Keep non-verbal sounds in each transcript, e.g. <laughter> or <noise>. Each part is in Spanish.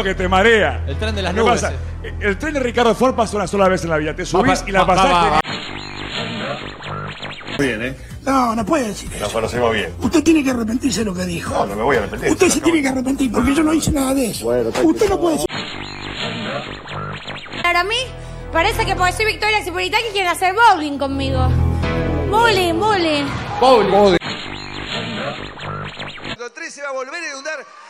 que te marea. El tren de las ¿Qué nubes. pasa? eh. El tren de Ricardo Ford pasa una sola vez en la vida. Te subís Va, y la va, va, pasaste. va, Bien, ¿eh? No, no puede decir eso. Nos conocemos bien. Usted tiene que arrepentirse de lo que dijo. No, no me voy a arrepentir. Usted se tiene que arrepentir porque yo no hice nada de eso. Usted no puede decir. Para mí, parece que porque soy Victoria Cipolitaki quieren hacer bowling conmigo. Bowling, bowling. El 3 se va a volver a inundar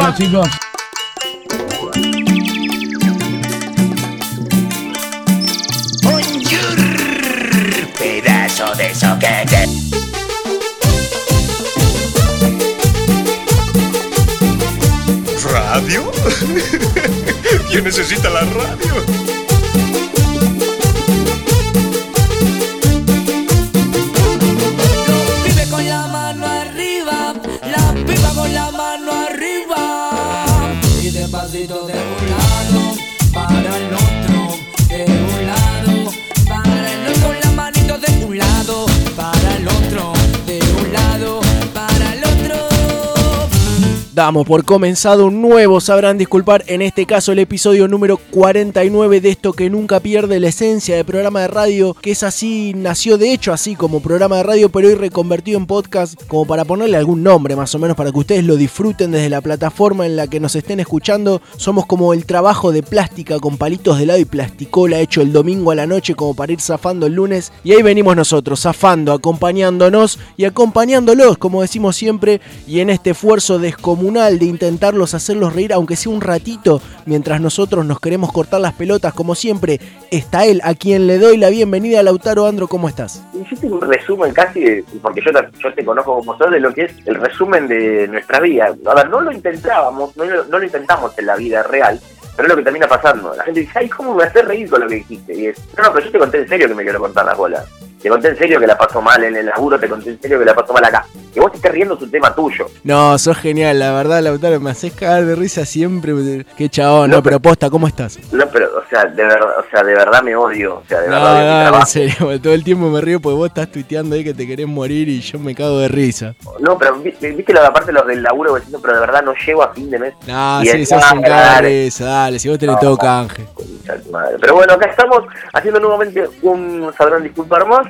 Hola chicos. Pedazo de soquete. ¿Radio? <laughs> ¿Quién necesita la radio? Damos por comenzado un nuevo, sabrán disculpar, en este caso el episodio número 49 de esto que nunca pierde la esencia de programa de radio, que es así, nació de hecho así como programa de radio, pero hoy reconvertido en podcast, como para ponerle algún nombre más o menos para que ustedes lo disfruten desde la plataforma en la que nos estén escuchando. Somos como el trabajo de plástica con palitos de lado y plasticola hecho el domingo a la noche como para ir zafando el lunes. Y ahí venimos nosotros, zafando, acompañándonos y acompañándolos, como decimos siempre, y en este esfuerzo descomunal de intentarlos hacerlos reír, aunque sea un ratito, mientras nosotros nos queremos cortar las pelotas, como siempre, está él, a quien le doy la bienvenida, Lautaro Andro, ¿cómo estás? Hiciste un resumen casi, porque yo, te- conozco como sos, de lo que es el resumen de nuestra vida. A ver, no lo intentábamos, no lo, no lo intentamos en la vida real, pero es lo que termina pasando. La gente dice, ay, ¿cómo me haces reír con lo que dijiste? Y es, no, no, pero yo te conté en serio que me quiero cortar las bolas. Te conté en serio que la paso mal en el laburo, te conté en serio que la paso mal acá. Que vos te estés riendo es un tema tuyo. No, sos genial, la verdad, Lautaro, me haces cagar de risa siempre. Qué chabón, no, pero posta, ¿cómo estás? No, pero, o sea, de verdad, o sea, de verdad me odio. O sea, de No, verdad no, en serio, <laughs> todo el tiempo me río porque vos estás tuiteando ahí que te querés morir y yo me cago de risa. No, pero vi- viste la parte de los del laburo que pero de verdad no llego a fin de mes. No, sí, sos un cago de risa, dale, si vos tenés todo canje. Madre. Pero bueno, acá estamos haciendo nuevamente un Sabrán Disculpar más.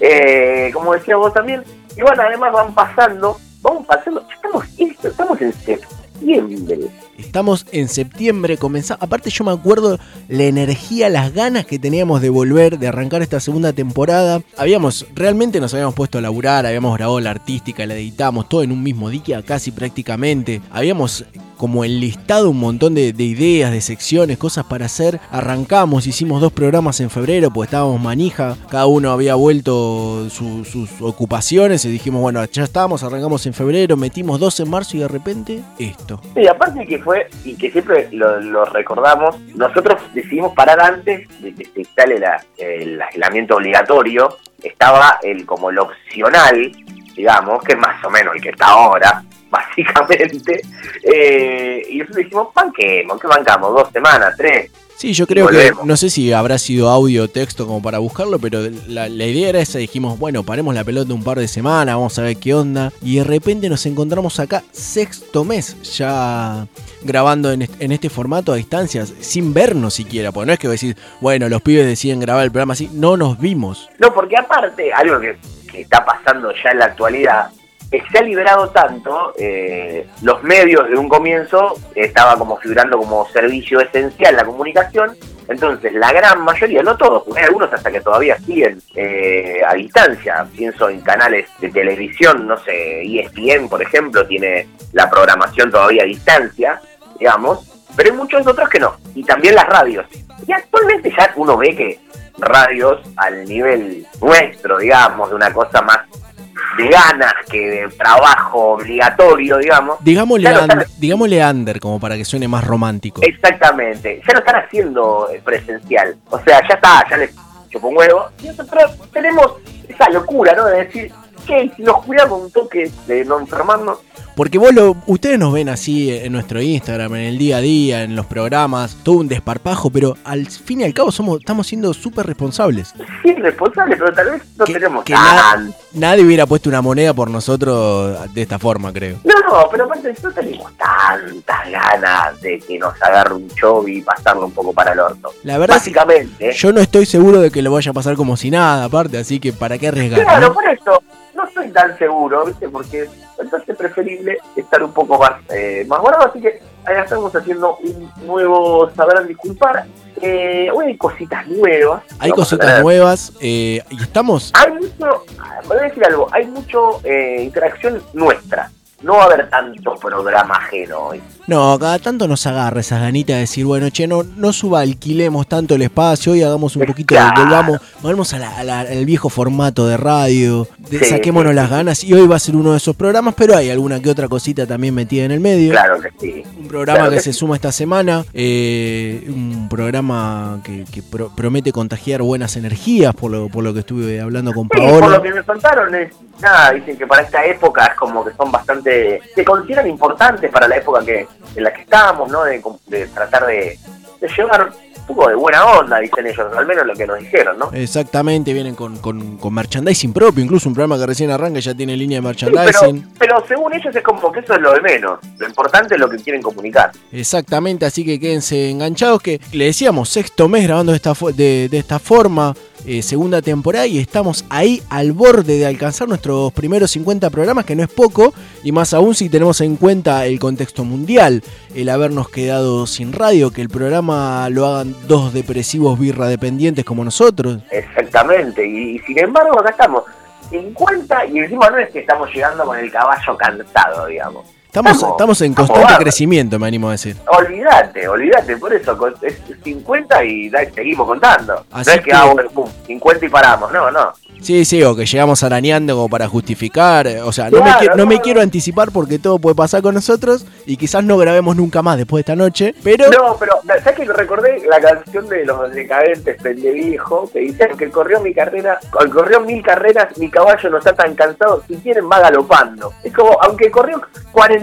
Eh, como decía vos también. Y bueno, además van pasando, vamos pasando. Estamos, estamos en septiembre. Estamos en septiembre, comenzamos. Aparte, yo me acuerdo la energía, las ganas que teníamos de volver, de arrancar esta segunda temporada. Habíamos, realmente nos habíamos puesto a laburar, habíamos grabado la artística, la editamos, todo en un mismo día, casi prácticamente. Habíamos como enlistado un montón de, de ideas, de secciones, cosas para hacer. Arrancamos, hicimos dos programas en febrero, pues estábamos manija. Cada uno había vuelto su- sus ocupaciones y dijimos, bueno, ya estamos, arrancamos en febrero, metimos dos en marzo y de repente esto. Y aparte que fue, y que siempre lo, recordamos, nosotros decidimos parar antes de que se instale el aislamiento obligatorio. Estaba el como el opcional, digamos, que es más o menos el que está ahora, básicamente. Eh, y nosotros dijimos, banquemos, ¿qué bancamos? ¿Dos semanas? ¿Tres? Sí, yo creo que, no sé si habrá sido audio o texto como para buscarlo, pero la, la idea era esa, dijimos, bueno, paremos la pelota un par de semanas, vamos a ver qué onda, y de repente nos encontramos acá sexto mes, ya grabando en, en este formato a distancias, sin vernos siquiera, porque no es que decir, bueno, los pibes deciden grabar el programa así, no nos vimos. No, porque aparte, algo que, que está pasando ya en la actualidad, que se ha liberado tanto, eh, los medios de un comienzo estaba como figurando como servicio esencial la comunicación, entonces la gran mayoría, no todos, porque hay algunos hasta que todavía siguen eh, a distancia, pienso en canales de televisión, no sé, ESPN por ejemplo, tiene la programación todavía a distancia, digamos, pero hay muchos otros que no, y también las radios. Y actualmente ya uno ve que radios al nivel nuestro, digamos, de una cosa más de ganas que de trabajo obligatorio, digamos. Digámosle, lo están- digámosle under, como para que suene más romántico. Exactamente, ya lo están haciendo eh, presencial. O sea, ya está, ya les chupó un huevo. Y nosotros tenemos esa locura, ¿no? De decir, que si nos cuidamos un toque de no enfermarnos, Porque vos lo, ustedes nos ven así en nuestro Instagram, en el día a día, en los programas, todo un desparpajo, pero al fin y al cabo somos, estamos siendo súper responsables. sí, responsable, pero tal vez no tenemos Que na- tan... nadie hubiera puesto una moneda por nosotros de esta forma, creo. No, no, pero aparte no tenemos tantas ganas de que nos agarre un show y pasarlo un poco para el orto. La verdad es que Básicamente. Yo no estoy seguro de que lo vaya a pasar como si nada, aparte, así que para qué arriesgar. Claro, ¿no? por eso estoy tan seguro, ¿viste? Porque entonces es preferible estar un poco más, eh, más guardado. Así que ahí estamos haciendo un nuevo Sabrán Disculpar. Eh, hoy hay cositas nuevas. Hay Vamos cositas nuevas eh, y estamos... Hay mucho, voy a decir algo, hay mucho eh, interacción nuestra. No va a haber tanto programa ajeno hoy. No, cada tanto nos agarra esas ganitas de decir, bueno, che, no, no suba, alquilemos tanto el espacio y hagamos un poquito, Claro. volvamos, volvamos a la- a la- al viejo formato de radio, de- Sí, saquémonos sí, las ganas y hoy va a ser uno de esos programas, pero hay alguna que otra cosita también metida en el medio. Claro que sí. Un programa Claro que, que se suma esta semana, eh, un programa que, que pro- promete contagiar buenas energías, por lo, por lo que estuve hablando con Sí, por Paola. lo que me contaron es, nada, dicen que para esta época es como que son bastante, se consideran importantes para la época que en la que estamos, ¿no? De, de tratar de, de llevar un poco de buena onda, dicen ellos, al menos lo que nos dijeron, ¿no? Exactamente, vienen con, con, con merchandising propio, incluso un programa que recién arranca y ya tiene línea de Sí, pero, merchandising. pero según ellos es como que eso es lo de menos, lo importante es lo que quieren comunicar. Exactamente, así que quédense enganchados que le decíamos sexto mes grabando de esta, de, de esta forma, eh, segunda temporada y estamos ahí al borde de alcanzar nuestros primeros 50 programas, que no es poco, y más aún si tenemos en cuenta el contexto mundial, el habernos quedado sin radio, que el programa lo hagan dos depresivos birra dependientes como nosotros. Exactamente, y, y sin embargo acá estamos 50 y encima no es que estamos llegando con el caballo cansado, digamos. Estamos, Estamos- estamos en constante crecimiento, me animo a decir. Olvídate, olvídate, por eso es 50 y da- seguimos contando. Así no es que, que- ah, bueno, pum, 50 y paramos, no, no. Sí, sí, o que llegamos arañando como para justificar. eh, O sea, no, me, quiero, no me quiero anticipar porque todo puede pasar con nosotros y quizás no grabemos nunca más después de esta noche. Pero No, pero ¿sabes que recordé la canción de los decadentes Viejo que dicen que corrió mi carrera, corrió mil carreras, mi caballo no está tan cansado, si quieren va galopando. Es como, aunque corrió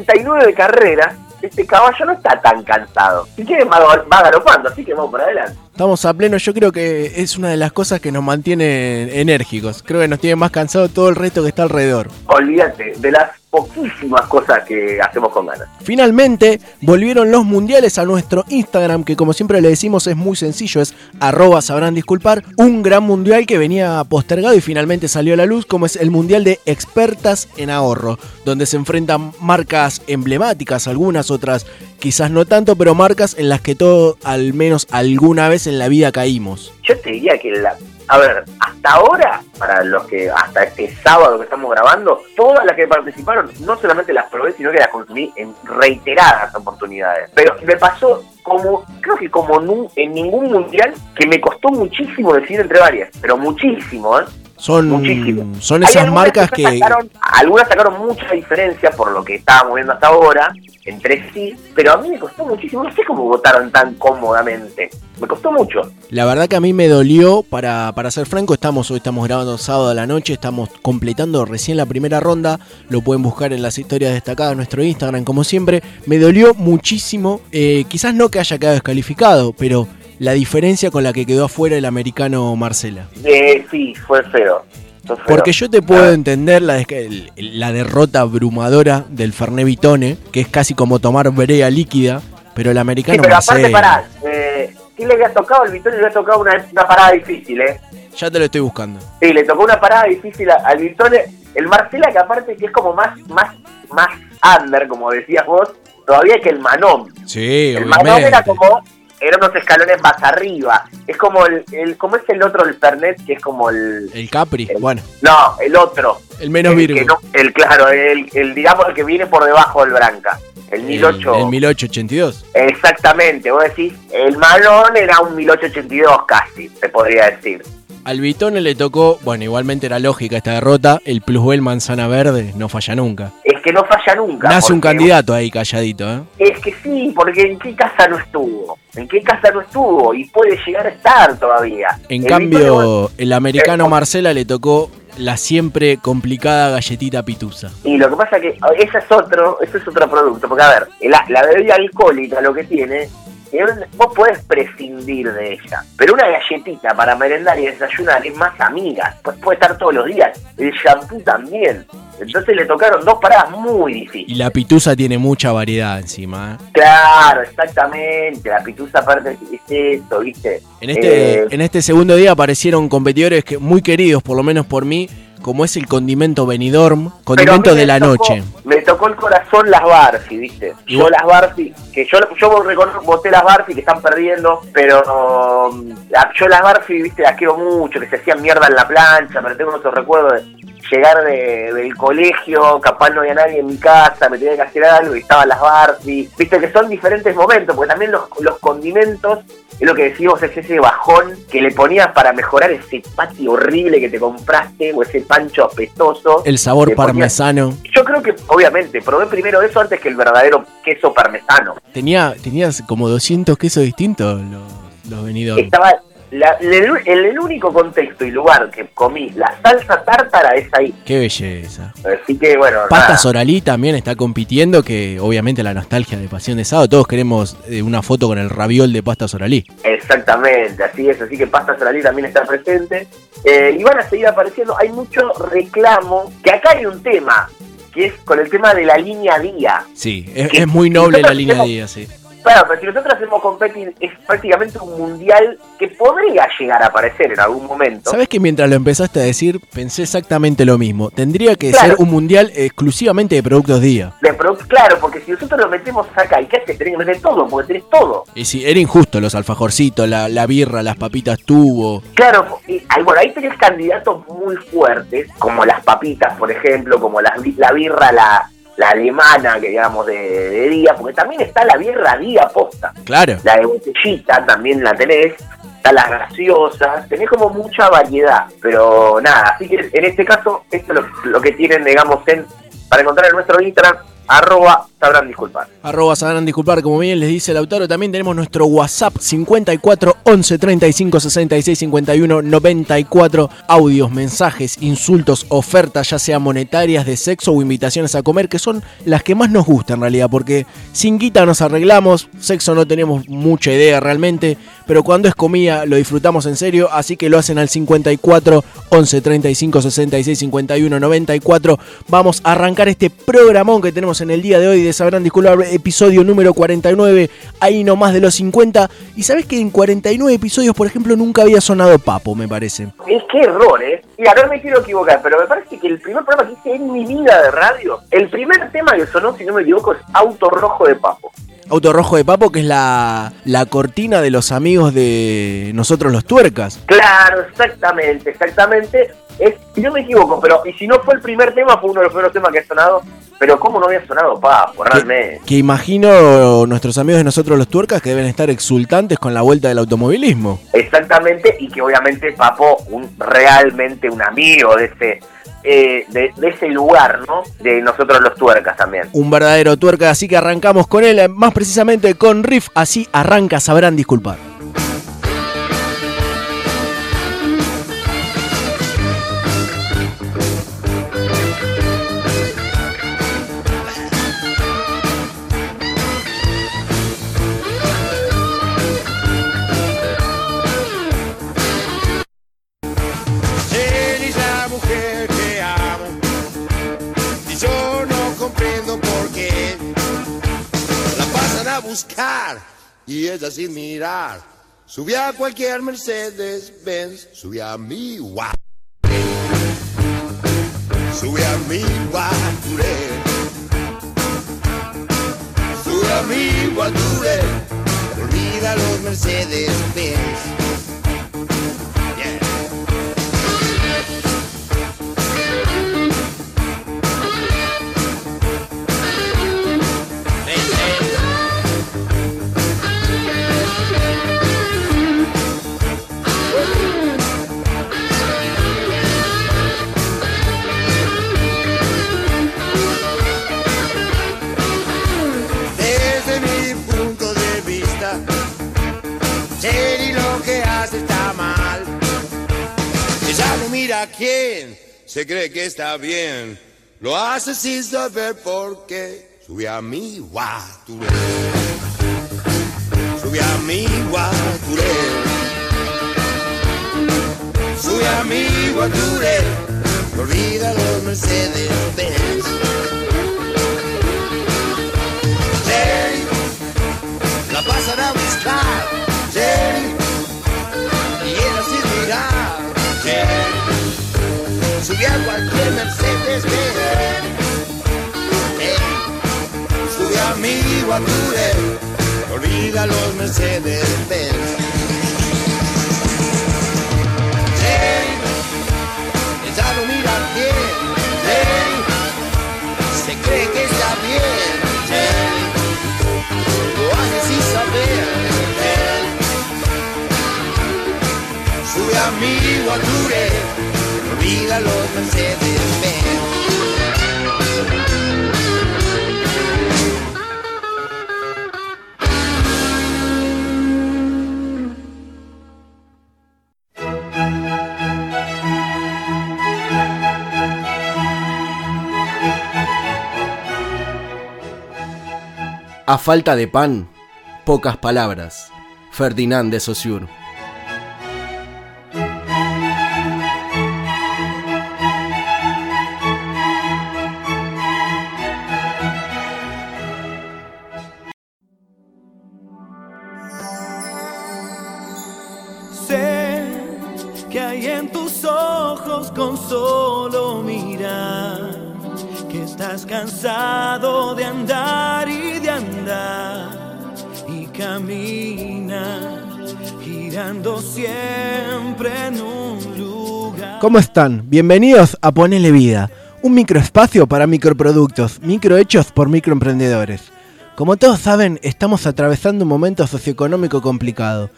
49 carreras, este caballo no está tan cansado. Si quieren va, va galopando, así que vamos para adelante. estamos a pleno. Yo creo que es una de las cosas que nos mantiene enérgicos. Creo que nos tiene más cansado todo el resto que está alrededor. Olvídate de las poquísimas cosas que hacemos con ganas. Finalmente, volvieron los mundiales a nuestro Instagram, que como siempre le decimos es muy sencillo, es arroba sabrán disculpar, un gran mundial que venía postergado y finalmente salió a la luz, como es el mundial de expertas en ahorro, donde se enfrentan marcas emblemáticas, algunas otras quizás no tanto, pero marcas en las que todo, al menos alguna vez en la vida caímos. Yo te diría que la. A ver, hasta ahora, para los que. Hasta este sábado que estamos grabando, todas las que participaron, no solamente las probé, sino que las consumí en reiteradas oportunidades. Pero me pasó como. Creo que como en ningún mundial, que me costó muchísimo decidir entre varias. Pero muchísimo, ¿eh? Son, Muchísimo. son esas marcas que que... sacaron- algunas sacaron mucha diferencia por lo que estábamos viendo hasta ahora entre sí, pero a mí me costó muchísimo. No sé cómo votaron tan cómodamente. Me costó mucho. La verdad que a mí me dolió, para, para ser franco, estamos hoy estamos grabando sábado a la noche, estamos completando recién la primera ronda, lo pueden buscar en las historias destacadas de nuestro Instagram como siempre, me dolió muchísimo, eh, quizás no que haya quedado descalificado, pero la diferencia con la que quedó afuera el americano Marcela. Eh, sí, fue feo. Porque yo te puedo entender la, la derrota abrumadora del Fernet Vitone, que es casi como tomar brea líquida, pero el Sí, americano pero aparte, pará. Eh, sí le había tocado, el Vittorio le había tocado una, una parada difícil, ¿eh? ya te lo estoy buscando. Sí, le tocó una parada difícil al Vittorio. El Marcela, que aparte que es como más, más, más under, como decías vos, todavía que el Manón. Sí, El Manón obviamente. era como, eran unos escalones más arriba. Es como el, el como es el otro, el Fernet, que es como el... El Capri, bueno, No, el otro. el menos virgo. no- el claro, el, el, digamos, el que viene por debajo del Branca. El 1008. El, el 1882. Exactamente, vos decís, el Malón era un 1882 casi, se podría decir. Al Vitone le tocó, bueno, igualmente era lógica esta derrota, el plusbel manzana verde no falla nunca. Es que no falla nunca. Nace un candidato ahí calladito, ¿eh? Es que sí, porque ¿en qué casa no estuvo? ¿En qué casa no estuvo? Y puede llegar a estar todavía. En El cambio, Vitone- el americano Marcela le tocó la siempre complicada galletita pitusa. Y lo que pasa es que ese es otro, ese es otro producto, porque a ver, la, la bebida alcohólica lo que tiene, vos podés prescindir de ella, pero una galletita para merendar y desayunar es más amiga, pues puede estar todos los días, el shampoo también, entonces le tocaron dos paradas muy difíciles. Y la pitusa tiene mucha variedad encima, ¿eh? Claro, exactamente, la pitusa aparte es esto, ¿viste? En este, Eh, en este segundo día aparecieron competidores que muy queridos, por lo menos por mí, como es el condimento Benidorm, condimento de la tocó- noche. Me tocó el corazón las Barfi, ¿viste? Y Yo vos- las Barfi, que yo, yo voté las Barfi que están perdiendo, pero um, a- yo las Barfi, ¿viste? Las quiero mucho, que se hacían mierda en la plancha, pero tengo esos recuerdos de llegar de- del colegio, capaz no había nadie en mi casa, me tenía que hacer algo y estaban las Barfi. Viste que son diferentes momentos, porque también los, los condimentos es lo que decimos, es ese bajón que le ponías para mejorar ese pati horrible que te compraste o ese pancho apestoso. El sabor ponías- parmesano. Yo creo que, obviamente, probé primero eso antes que el verdadero queso parmesano. Tenía, tenías como 200 quesos distintos los, los Benidorm. Estaba. La- el, el- el único contexto y lugar que comí la salsa tártara es ahí. Qué belleza. Así que, bueno. Pasta nada. Soralí también está compitiendo, que obviamente la nostalgia de Pasión de Sábado, todos queremos eh, una foto con el raviol de pasta Soralí. Exactamente, así es. Así que Pasta Soralí también está presente. Eh, y van a seguir apareciendo. Hay mucho reclamo. Que acá hay un tema. Que es con el tema de la línea día. Sí, es, Que- es muy noble la línea día, sí. Claro, pero si nosotros hacemos competir, es prácticamente un mundial que podría llegar a aparecer en algún momento. ¿Sabes que mientras lo empezaste a decir, pensé exactamente lo mismo? Tendría que Claro. ser un mundial exclusivamente de productos día. De claro, porque si nosotros lo metemos acá, ¿y qué haces? Tenés que meter todo, porque tenés todo. Y sí, era injusto los alfajorcitos, la, la birra, las papitas tubo. Claro, y, bueno, ahí tenés candidatos muy fuertes, como las papitas, por ejemplo, como las la birra, la, la alemana, que digamos, de, de día, porque también está la birra día posta. Claro. La de botellita también la tenés, están las gaseosas, tenés como mucha variedad, pero nada, así que en este caso, esto es lo, lo que tienen, digamos, en, para encontrar en nuestro Instagram, arroba, sabrán disculpar. Arroba sabrán disculpar, como bien les dice Lautaro, también tenemos nuestro WhatsApp 54 11 35 66 51 94 audios, mensajes, insultos, ofertas, ya sean monetarias, de sexo o invitaciones a comer, que son las que más nos gustan en realidad, porque sin guita nos arreglamos, sexo no tenemos mucha idea realmente, pero cuando es comida lo disfrutamos en serio, así que lo hacen al 54 11 35 66 51 94. Vamos a arrancar este programón que tenemos en el día de hoy Sabrán Disculpar, episodio número 49, ahí nomás de los 50. Y sabes que en 49 episodios, por ejemplo, nunca había sonado Papo, me parece. Es que error, ¿eh? Y a ver, me quiero equivocar, pero me parece que el primer programa que hice en mi vida de radio, el primer tema que sonó, si no me equivoco, es Auto Rojo de Papo. Auto Rojo de Papo, que es la, la cortina de los amigos de nosotros los tuercas. Claro, exactamente, exactamente. Es, si no me equivoco, pero y si no fue el primer tema, fue uno de los primeros temas que ha sonado. Pero ¿cómo no había sonado Papo, realmente? Que imagino nuestros amigos de nosotros los tuercas que deben estar exultantes con la vuelta del automovilismo. Exactamente, y que obviamente Papo, un, realmente un amigo de ese, eh, de, de ese lugar, ¿no? De nosotros los tuercas también. Un verdadero tuerca, así que arrancamos con él, más precisamente con Riff, así arranca, sabrán disculpar. Y ella sin mirar. Sube a cualquier Mercedes Benz sube a mi guap sube a mi guature. Sube a mi guature. Olvida los Mercedes Benz a quién se cree que está bien. Lo hace sin saber por qué. Sube a mi guaturé. Sube a mi guaturé. Sube a mi guaturé. Olvida los Mercedes Benz. Jerry, la pasan a buscar. Jerry, Sube a cualquier Mercedes Benz. Hey, sube a mi guature. Olvida los Mercedes Benz. Jerry, ella no mira a quién. Jerry, se cree que está bien. Jerry, lo hace sin saber. Jerry, sube a mi guature. A falta de pan, pocas palabras. Ferdinand de Saussure. ¿Cómo están? Bienvenidos a Ponele Vida, un microespacio para microproductos, microhechos por microemprendedores. Como todos saben, estamos atravesando un momento socioeconómico complicado,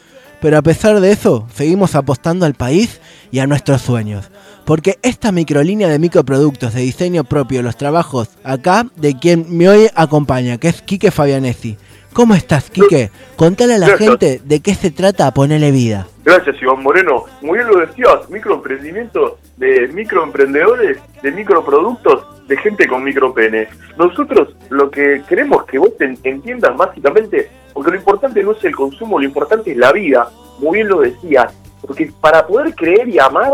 pero a pesar de eso, seguimos apostando al país y a nuestros sueños. Porque esta microlínea de microproductos de diseño propio los trabajos acá de quien me hoy acompaña, que es Quique Fabianesi. ¿Cómo estás, Quique? Contale a la Gracias. gente de qué se trata ponerle vida. Gracias, Iván Moreno. Muy bien lo decías, microemprendimiento de microemprendedores, de microproductos, de gente con micropene. Nosotros lo que queremos que vos en- entiendas básicamente, porque lo importante no es el consumo, lo importante es la vida. Muy bien lo decías, porque para poder creer y amar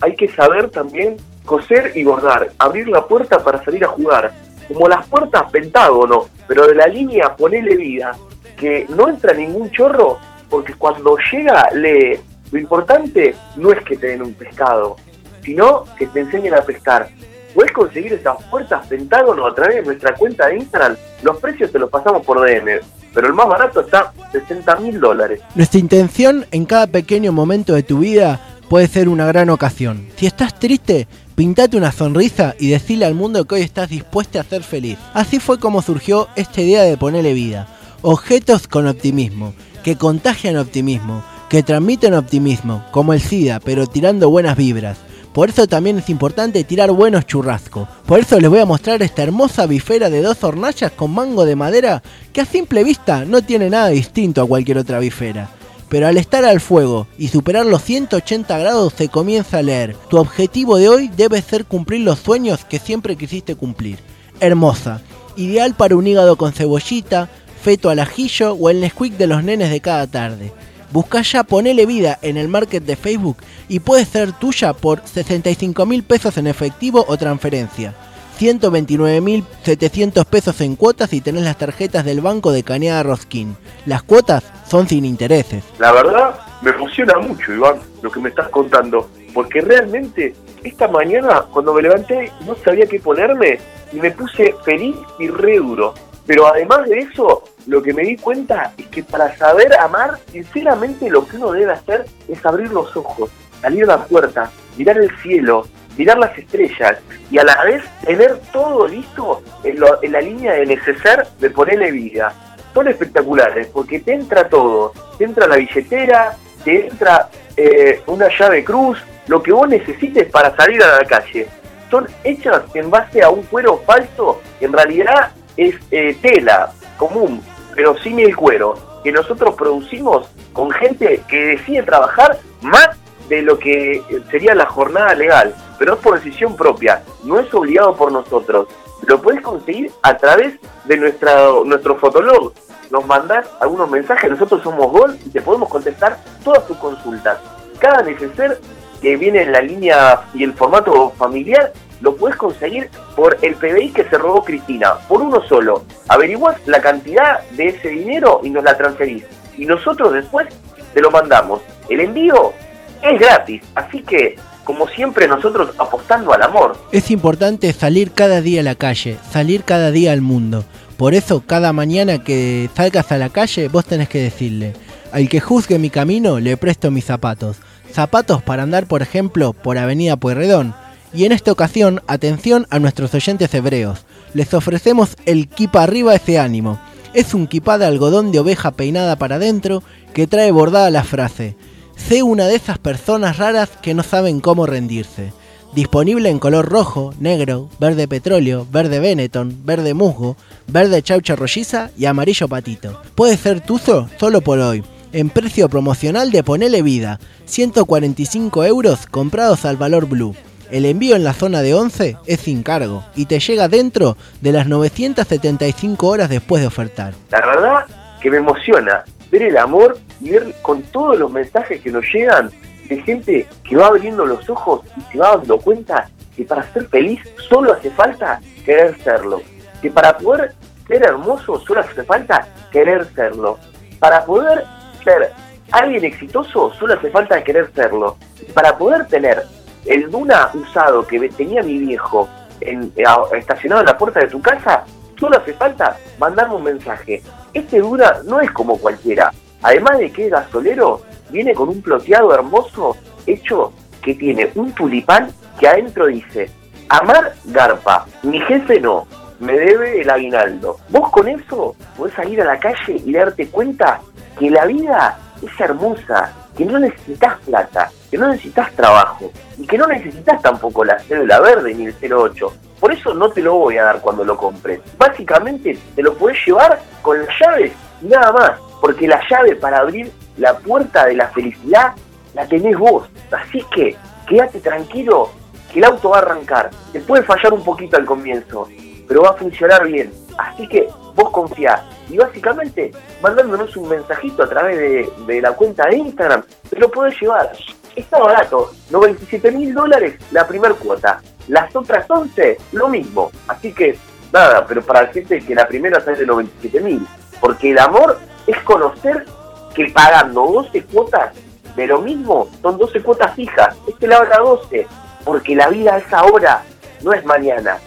hay que saber también coser y bordar, abrir la puerta para salir a jugar, como las puertas pentágono, pero de la línea ponele vida, que no entra ningún chorro, porque cuando llega lee. Lo importante no es que te den un pescado, sino que te enseñen a pescar. Puedes conseguir esas puertas pentágono a través de nuestra cuenta de Instagram. Los precios te los pasamos por DM, pero el más barato está 60 mil dólares. Nuestra intención en cada pequeño momento de tu vida puede ser una gran ocasión. Si estás triste, pintate una sonrisa y decirle al mundo que hoy estás dispuesta a ser feliz. Así fue como surgió esta idea de ponerle vida. Objetos con optimismo, que contagian optimismo, que transmiten optimismo, como el SIDA, pero tirando buenas vibras. Por eso también es importante tirar buenos churrascos. Por eso les voy a mostrar esta hermosa bifera de dos hornallas con mango de madera que a simple vista no tiene nada distinto a cualquier otra bifera. Pero al estar al fuego y superar los 180 grados se comienza a leer. Tu objetivo de hoy debe ser cumplir los sueños que siempre quisiste cumplir. Hermosa. Ideal para un hígado con cebollita, feto al ajillo o el Nesquik de los nenes de cada tarde. Busca ya Ponele Vida en el market de Facebook y puede ser tuya por 65 mil pesos en efectivo o transferencia. 129.700 pesos en cuotas si tenés las tarjetas del banco de Cañada Roskin. Las cuotas son sin intereses. La verdad, me emociona mucho, Iván, lo que me estás contando, porque realmente esta mañana cuando me levanté no sabía qué ponerme y me puse feliz y re duro. Pero además de eso, lo que me di cuenta es que para saber amar, sinceramente lo que uno debe hacer es abrir los ojos, salir a la puerta, mirar el cielo, mirar las estrellas y a la vez tener todo listo en, lo- en la línea de neceser de ponerle vida. Son espectaculares porque te entra todo, te entra la billetera, te entra eh, una llave cruz, lo que vos necesites para salir a la calle. Son hechas en base a un cuero falso, en realidad es eh, tela común, pero sin el cuero. que nosotros producimos con gente que decide trabajar más de lo que sería la jornada legal, pero es por decisión propia, no es obligado por nosotros. Lo puedes conseguir a través de nuestra, nuestro fotolog. Nos mandás algunos mensajes, nosotros somos Gol y te podemos contestar todas tus consultas. Cada neceser que viene en la línea y el formato familiar lo puedes conseguir por el PBI que se robó Cristina, por uno solo. Averiguás la cantidad de ese dinero y nos la transferís. Y nosotros después te lo mandamos. El envío es gratis, así que como siempre nosotros apostando al amor. Es importante salir cada día a la calle, salir cada día al mundo. Por eso cada mañana que salgas a la calle vos tenés que decirle, al que juzgue mi camino le presto mis zapatos. Zapatos para andar, por ejemplo, por Avenida Pueyrredón. Y en esta ocasión, atención a nuestros oyentes hebreos. Les ofrecemos el kipa arriba ese ánimo. Es un kipá de algodón de oveja peinada para adentro que trae bordada la frase Sé una de esas personas raras que no saben cómo rendirse. Disponible en color rojo, negro, verde petróleo, verde Benetton, verde musgo, verde chaucha rolliza y amarillo patito. Puede ser tuzo solo por hoy. En precio promocional de Ponele Vida, 145 euros comprados al valor blue. El envío en la zona de 11 es sin cargo y te llega dentro de las 975 horas después de ofertar. La verdad que me emociona ver el amor y ver con todos los mensajes que nos llegan de gente que va abriendo los ojos y se va dando cuenta que para ser feliz solo hace falta querer serlo. Que para poder ser hermoso solo hace falta querer serlo. Para poder ser alguien exitoso solo hace falta querer serlo. Para poder tener el Duna usado que tenía mi viejo en, estacionado en la puerta de tu casa, solo hace falta mandarme un mensaje. Este Duna no es como cualquiera. Además de que es gasolero, viene con un ploteado hermoso hecho que tiene un tulipán que adentro dice, amar garpa, mi jefe no, me debe el aguinaldo. Vos con eso podés salir a la calle y darte cuenta que la vida es hermosa, que no necesitas plata, que no necesitas trabajo y que no necesitas tampoco la cédula verde ni el 08. Por eso no te lo voy a dar cuando lo compres. Básicamente te lo puedes llevar con las llaves y nada más, porque la llave para abrir la puerta de la felicidad la tenés vos. Así que quédate tranquilo que el auto va a arrancar. Te puede fallar un poquito al comienzo, pero va a funcionar bien. Así que vos confiás. Y básicamente mandándonos un mensajito a través de, la cuenta de Instagram, te lo podés llevar. Está barato, 97 mil dólares la primer cuota. Las otras 11, lo mismo. Así que, nada, pero para gente que la primera sale de 97 mil. Porque el amor es conocer que pagando 12 cuotas de lo mismo, son 12 cuotas fijas. Este la hora 12. Porque la vida es ahora, no es mañana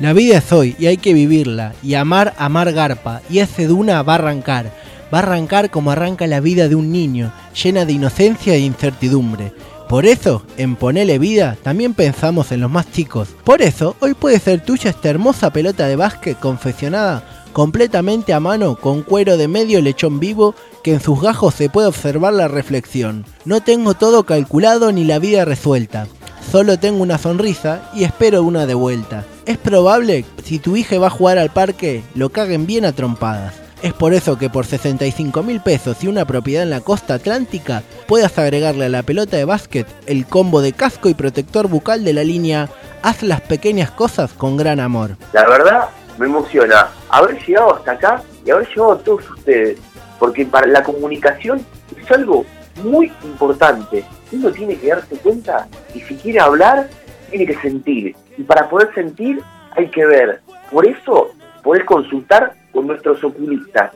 La vida es hoy y hay que vivirla. Y amar, amar garpa. Y ese duna va a arrancar. Va a arrancar como arranca la vida de un niño, llena de inocencia e incertidumbre. Por eso, en Ponele Vida, también pensamos en los más chicos. Por eso, hoy puede ser tuya esta hermosa pelota de básquet confeccionada completamente a mano con cuero de medio lechón vivo que en sus gajos se puede observar la reflexión. No tengo todo calculado ni la vida resuelta. Solo tengo una sonrisa y espero una de vuelta. Es probable, si tu hija va a jugar al parque, lo caguen bien a trompadas. Es por eso que por 65 mil pesos y una propiedad en la costa atlántica, puedas agregarle a la pelota de básquet el combo de casco y protector bucal de la línea Haz las pequeñas cosas con gran amor. La verdad, me emociona haber llegado hasta acá y haber llegado a todos ustedes, porque para la comunicación es algo muy importante uno tiene que darse cuenta y si quiere hablar, tiene que sentir. Y para poder sentir, hay que ver. Por eso, podés consultar con nuestros oculistas.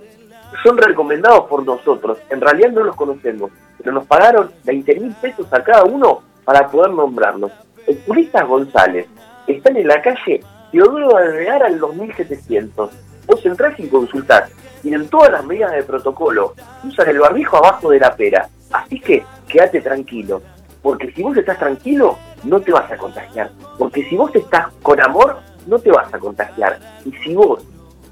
Son recomendados por nosotros. En realidad no los conocemos, pero nos pagaron 20 mil pesos a cada uno para poder nombrarlos. Oculistas González. Están en la calle Teodoro Alvear al 2700. Vos entrás y consultás. Tienen todas las medidas de protocolo. Usan el barbijo abajo de la pera. Así que quédate tranquilo. Porque si vos estás tranquilo, no te vas a contagiar. Porque si vos estás con amor, no te vas a contagiar. Y si vos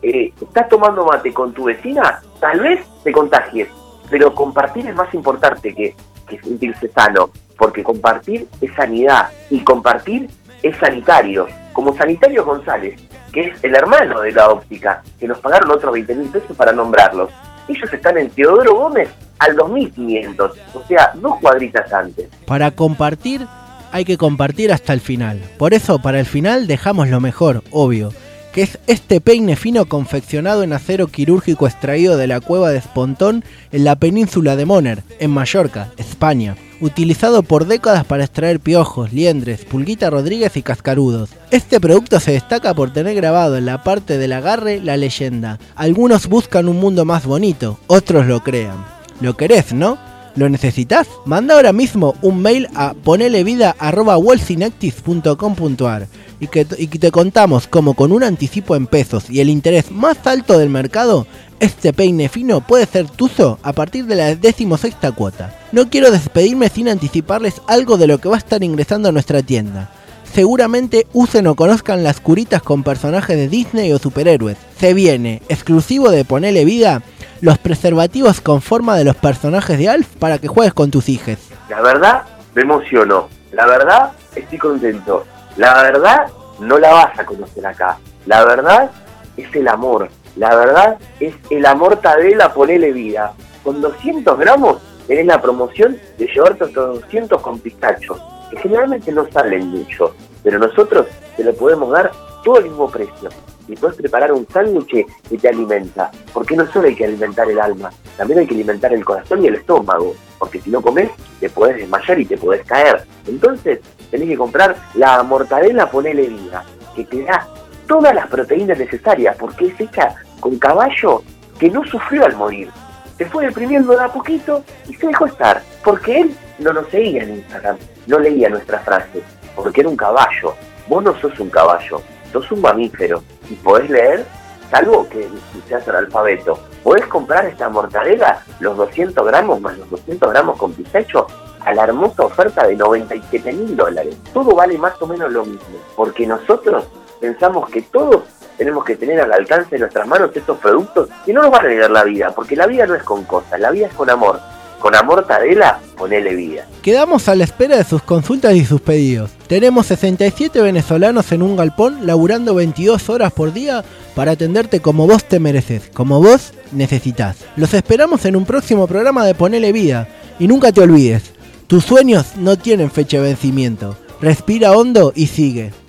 eh, estás tomando mate con tu vecina, tal vez te contagies. Pero compartir es más importante que, que sentirse sano. Porque compartir es sanidad. Y compartir es sanitario. Como Sanitario González, que es el hermano de la óptica, que nos pagaron otros 20 mil pesos para nombrarlos. Ellos están en Teodoro Gómez al 2500, o sea, dos cuadritas antes. Para compartir hay que compartir hasta el final. Por eso, para el final dejamos lo mejor, obvio, que es este peine fino confeccionado en acero quirúrgico extraído de la cueva de Espontón en la península de Moner, en Mallorca, España, utilizado por décadas para extraer piojos, liendres, pulguita Rodríguez y cascarudos. Este producto se destaca por tener grabado en la parte del agarre la leyenda. Algunos buscan un mundo más bonito, otros lo crean. ¿Lo querés, no? ¿Lo necesitas? Manda ahora mismo un mail a ponelevida.wellsinactis.com.ar y que, y que te contamos cómo con un anticipo en pesos y el interés más alto del mercado, este peine fino puede ser tuyo a partir de la decimosexta cuota. No quiero despedirme sin anticiparles algo de lo que va a estar ingresando a nuestra tienda seguramente usen o conozcan las curitas con personajes de Disney o superhéroes. Se viene, exclusivo de Ponele Vida, los preservativos con forma de los personajes de Alf para que juegues con tus hijas. La verdad, me emociono. La verdad, estoy contento. La verdad, no la vas a conocer acá. La verdad, es el amor. La verdad, es el amor Tadela Ponele Vida. Con 200 gramos tenés la promoción de llevarte estos 200 con pistacho que generalmente no salen mucho, pero nosotros te lo podemos dar todo el mismo precio. Y puedes preparar un sándwich que te alimenta, porque no solo hay que alimentar el alma, también hay que alimentar el corazón y el estómago, porque si no comes te puedes desmayar y te puedes caer. Entonces tenés que comprar la mortadela Ponele Vida, que te da todas las proteínas necesarias, porque es hecha con caballo que no sufrió al morir. Se fue deprimiendo de a poquito y se dejó estar, porque él no nos seguía en Instagram, no leía nuestras frases, porque era un caballo. Vos no sos un caballo, sos un mamífero y podés leer, salvo que seas alfabeto. Podés comprar esta mortadela, los 200 gramos más los 200 gramos con pistacho, a la hermosa oferta de 97 mil dólares. Todo vale más o menos lo mismo, porque nosotros pensamos que todos tenemos que tener al alcance de nuestras manos estos productos y no nos van a negar la vida, porque la vida no es con cosas, la vida es con amor con Amor Tadela, ponele vida. Quedamos a la espera de sus consultas y sus pedidos. Tenemos 67 venezolanos en un galpón laburando 22 horas por día para atenderte como vos te mereces, como vos necesitas. Los esperamos en un próximo programa de Ponele Vida. Y nunca te olvides, tus sueños no tienen fecha de vencimiento. Respira hondo y sigue.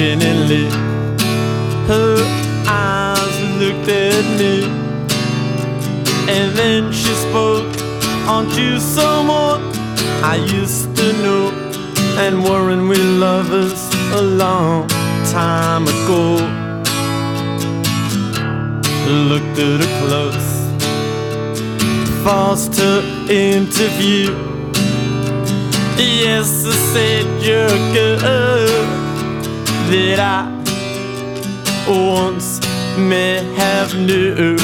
Questioningly. Her eyes looked at me, and then she spoke onto someone I used to know, and weren't we lovers a long time ago? Looked at her close, forced her interview. Yes, I said you're good that I once may have knew.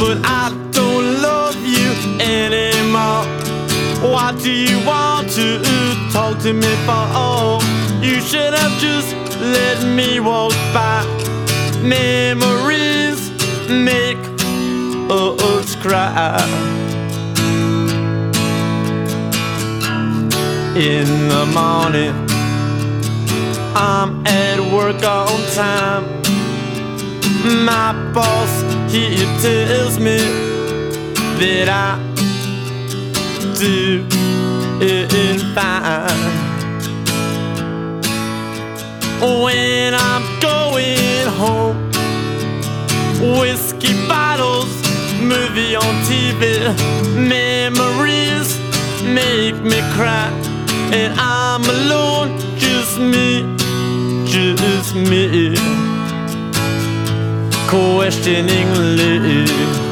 But I don't love you anymore. What do you want to talk to me for? All? You should have just let me walk by. Memories make us cry. In the morning. I'm at work on time. My boss, he tells me that I do it fine. When I'm going home, whiskey bottles, movie on TV, memories make me cry and I'm alone, just me, just me, questioningly. But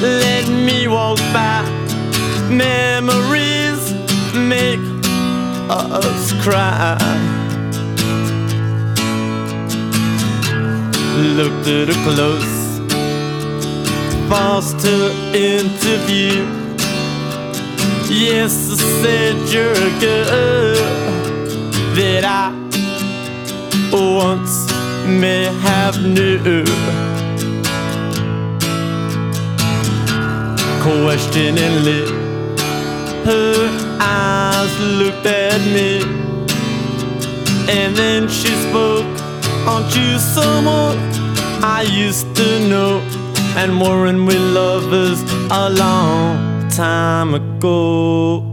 let me walk by. Memories make us cry. Looked at her close, forced to interview. Yes, I said you're a girl that I once may have knew. Questioningly, her eyes looked at me, and then she spoke. Aren't you someone I used to know? And weren't we lovers a long time ago?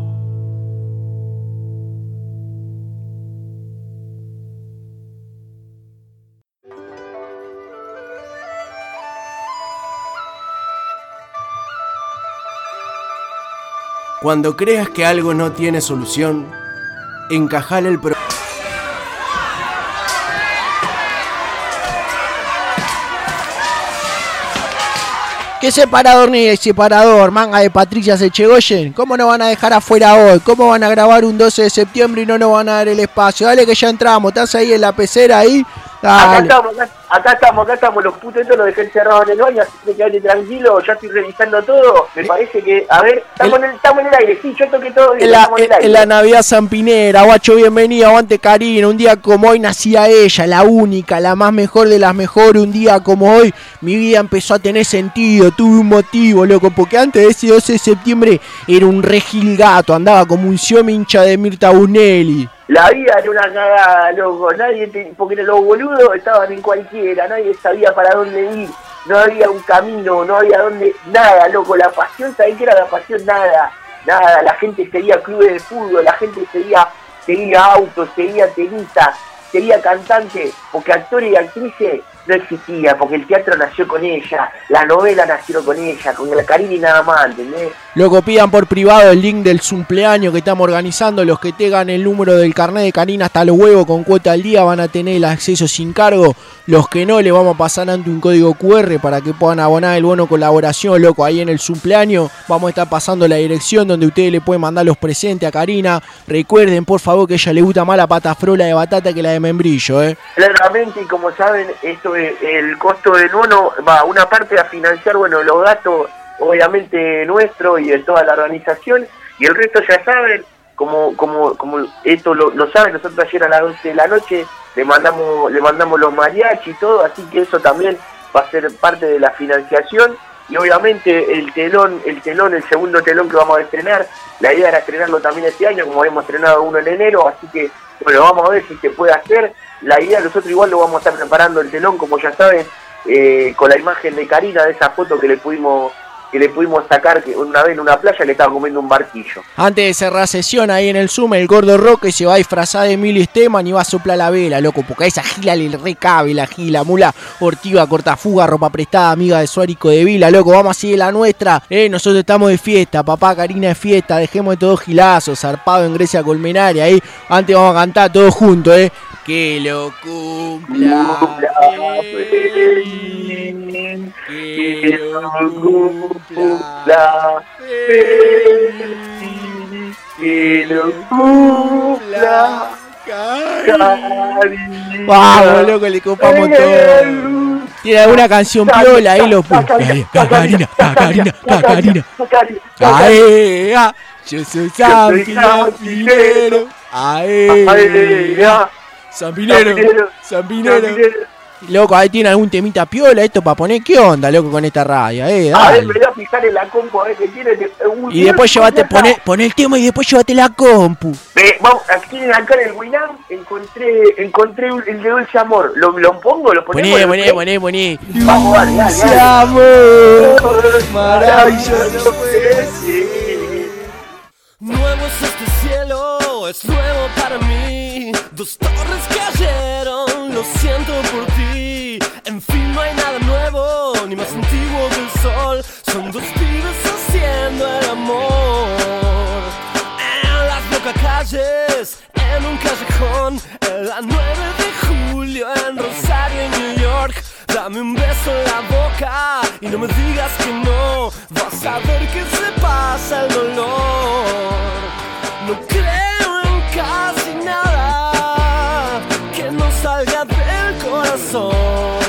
Cuando creas que algo no tiene solución, encajale el pro... ¿Qué separador ni el separador? Manga de Patricia Sechegoyen. ¿Cómo nos van a dejar afuera hoy? ¿Cómo van a grabar un 12 de septiembre y no nos van a dar el espacio? Dale que ya entramos. ¿Estás ahí en la pecera ahí? Acá estamos, acá, acá estamos, acá estamos, los putos estos los dejé encerrados en el baño, así que quédate tranquilo, ya estoy revisando todo. Me parece que, a ver, estamos, en, el, estamos en el aire, sí, yo toqué todo En la, estamos en el aire. en la Navidad Zampinera, guacho, bienvenido, aguante Karina. Un día como hoy nacía ella, la única, la más mejor de las mejores. Un día como hoy, mi vida empezó a tener sentido, tuve un motivo, loco, porque antes de ese 12 de septiembre era un regil gato, andaba como un hincha de Mirta Busnelli. La vida era una cagada, loco. Nadie, te- porque los boludos estaban en cualquiera, nadie sabía para dónde ir, no había un camino, no había dónde, nada, loco. La pasión, ¿sabés qué era la pasión? Nada, nada. La gente seguía clubes de fútbol, la gente seguía, autos, seguía tenistas, seguía cantantes, porque actores y actrices no existía, porque el teatro nació con ella, la novela nació con ella, con la Karina y nada más, ¿entendés? Loco, pidan por privado el link del cumpleaños que estamos organizando. Los que tengan el número del carnet de Karina hasta los huevos con cuota al día van a tener el acceso sin cargo. Los que no, le vamos a pasar ante un código QR para que puedan abonar el bono colaboración, loco. Ahí en el cumpleaños vamos a estar pasando la dirección donde ustedes le pueden mandar los presentes a Karina. Recuerden, por favor, que ella le gusta más la pata frola de batata que la de membrillo, ¿eh? Claramente, y como saben, esto es el costo del bono va una parte a financiar, bueno, los gastos obviamente nuestro y de toda la organización, y el resto ya saben, como como como esto lo, lo saben, nosotros ayer a las 12 de la noche le mandamos le mandamos los mariachi y todo, así que eso también va a ser parte de la financiación y obviamente el telón, el telón, el segundo telón que vamos a estrenar, la idea era estrenarlo también este año, como habíamos estrenado uno en enero, así que bueno, vamos a ver si se puede hacer. La idea, nosotros igual lo vamos a estar preparando el telón, como ya saben, eh, con la imagen de Karina, de esa foto que le pudimos que le pudimos sacar que una vez en una playa le estaba comiendo un barquillo. Antes de cerrar sesión ahí en el Zoom, el gordo Roque se va a disfrazar de Emilio Esteban y va a soplar la vela, loco, porque a esa gila le recabe la gila, mula, ortiva, cortafuga, ropa prestada, amiga de Suárico de Vila, loco, vamos a seguir la nuestra, eh, nosotros estamos de fiesta, papá, Karina de fiesta, dejemos de todos gilazos, zarpado en Grecia Colmenaria, ahí, antes vamos a cantar todos juntos, eh. Que lo cumpla feliz, que lo cumpla feliz, que lo cumpla Vamos, loco, le copamos todo. Tiene alguna canción piola ahí, lo Cacarina, Cacarina, Cacarina, Cacarina. Aea, yo soy Zampinero. Aea, Zampinero, Zampinero. Loco, ahí tiene algún temita piola esto para poner. ¿Qué onda, loco, con esta radio? Eh, A ver, dale. me voy a fijar en la compu a ver qué tiene. un- Y después llévate, poné, poné el tema y después llévate la compu. Ve, vamos, aquí acá en el Winam encontré, encontré el de Dulce Amor. ¿Lo, lo pongo? ¿Lo ponemos? Poné, poné, poné, poné. Vamos, dale, dale, Dulce dale. amor, maravilloso Nuevo es este cielo, es nuevo para mí. Dos torres cayeron, lo siento por ti. Son dos pibes haciendo el amor. En las locas calles, en un callejón. el 9 de julio en Rosario, New York. Dame un beso en la boca y no me digas que no. Vas a ver que se pasa el dolor. No creo en casi nada que no salga del corazón.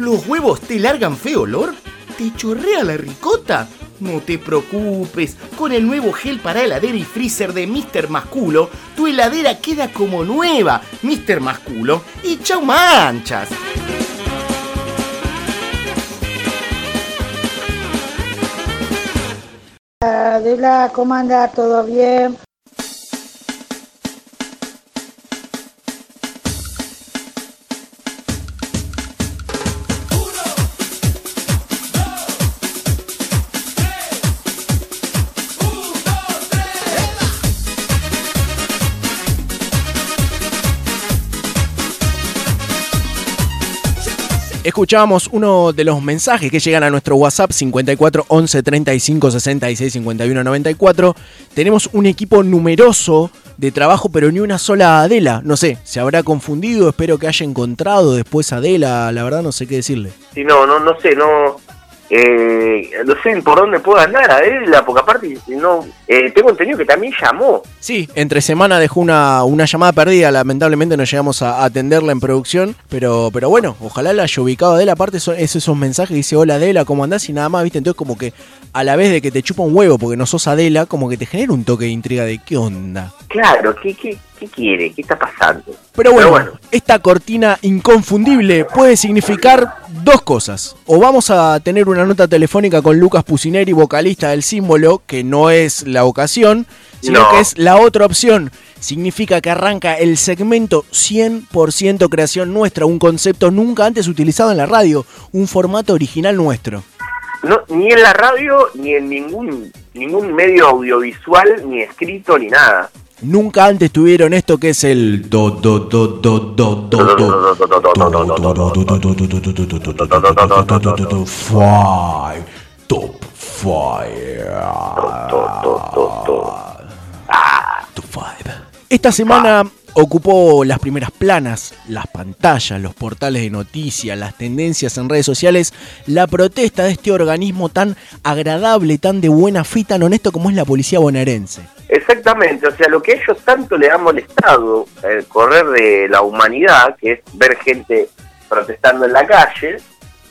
¿Los huevos te largan feo olor? ¿Te chorrea la ricota? No te preocupes, con el nuevo gel para heladera y freezer de Mr. Masculo, tu heladera queda como nueva, Mr. Masculo, y chau manchas. Adela, ¿cómo anda? ¿Todo bien? Escuchábamos uno de los mensajes que llegan a nuestro WhatsApp 54 11 35 66 51 94. Tenemos un equipo numeroso de trabajo, pero ni una sola Adela. No sé, se habrá confundido. Espero que haya encontrado después Adela. La verdad, no sé qué decirle. Sí, no, no, no sé, no. Eh, no sé por dónde puedo andar a Adela, porque aparte, no. eh, tengo entendido que también llamó. Sí, entre semana dejó una, una llamada perdida. Lamentablemente no llegamos a atenderla en producción. Pero, pero bueno, ojalá la haya ubicado Adela. Aparte, son es esos mensajes que dice: Hola Adela, ¿cómo andás? Y nada más, ¿viste? Entonces, como que a la vez de que te chupa un huevo porque no sos Adela, como que te genera un toque de intriga de qué onda. Claro, ¿qué, qué, qué quiere? ¿Qué está pasando? Pero bueno, esta cortina inconfundible puede significar dos cosas. O vamos a tener una nota telefónica con Lucas Pusineri, vocalista del símbolo, que no es la ocasión, sino No. que es la otra opción. Significa que arranca el segmento 100% creación nuestra, un concepto nunca antes utilizado en la radio, un formato original nuestro. No, ni en la radio, ni en ningún, ningún medio audiovisual, ni escrito, ni nada. Nunca antes tuvieron esto que es el do do do do do do do. Five. Top Fire Top Five. Esta semana ocupó las primeras planas, las pantallas, los portales de noticias, las tendencias en redes sociales, la protesta de este organismo tan agradable, tan de buena fe, tan honesto como es la policía bonaerense. Exactamente, o sea, lo que a ellos tanto le ha molestado el correr de la humanidad, que es ver gente protestando en la calle,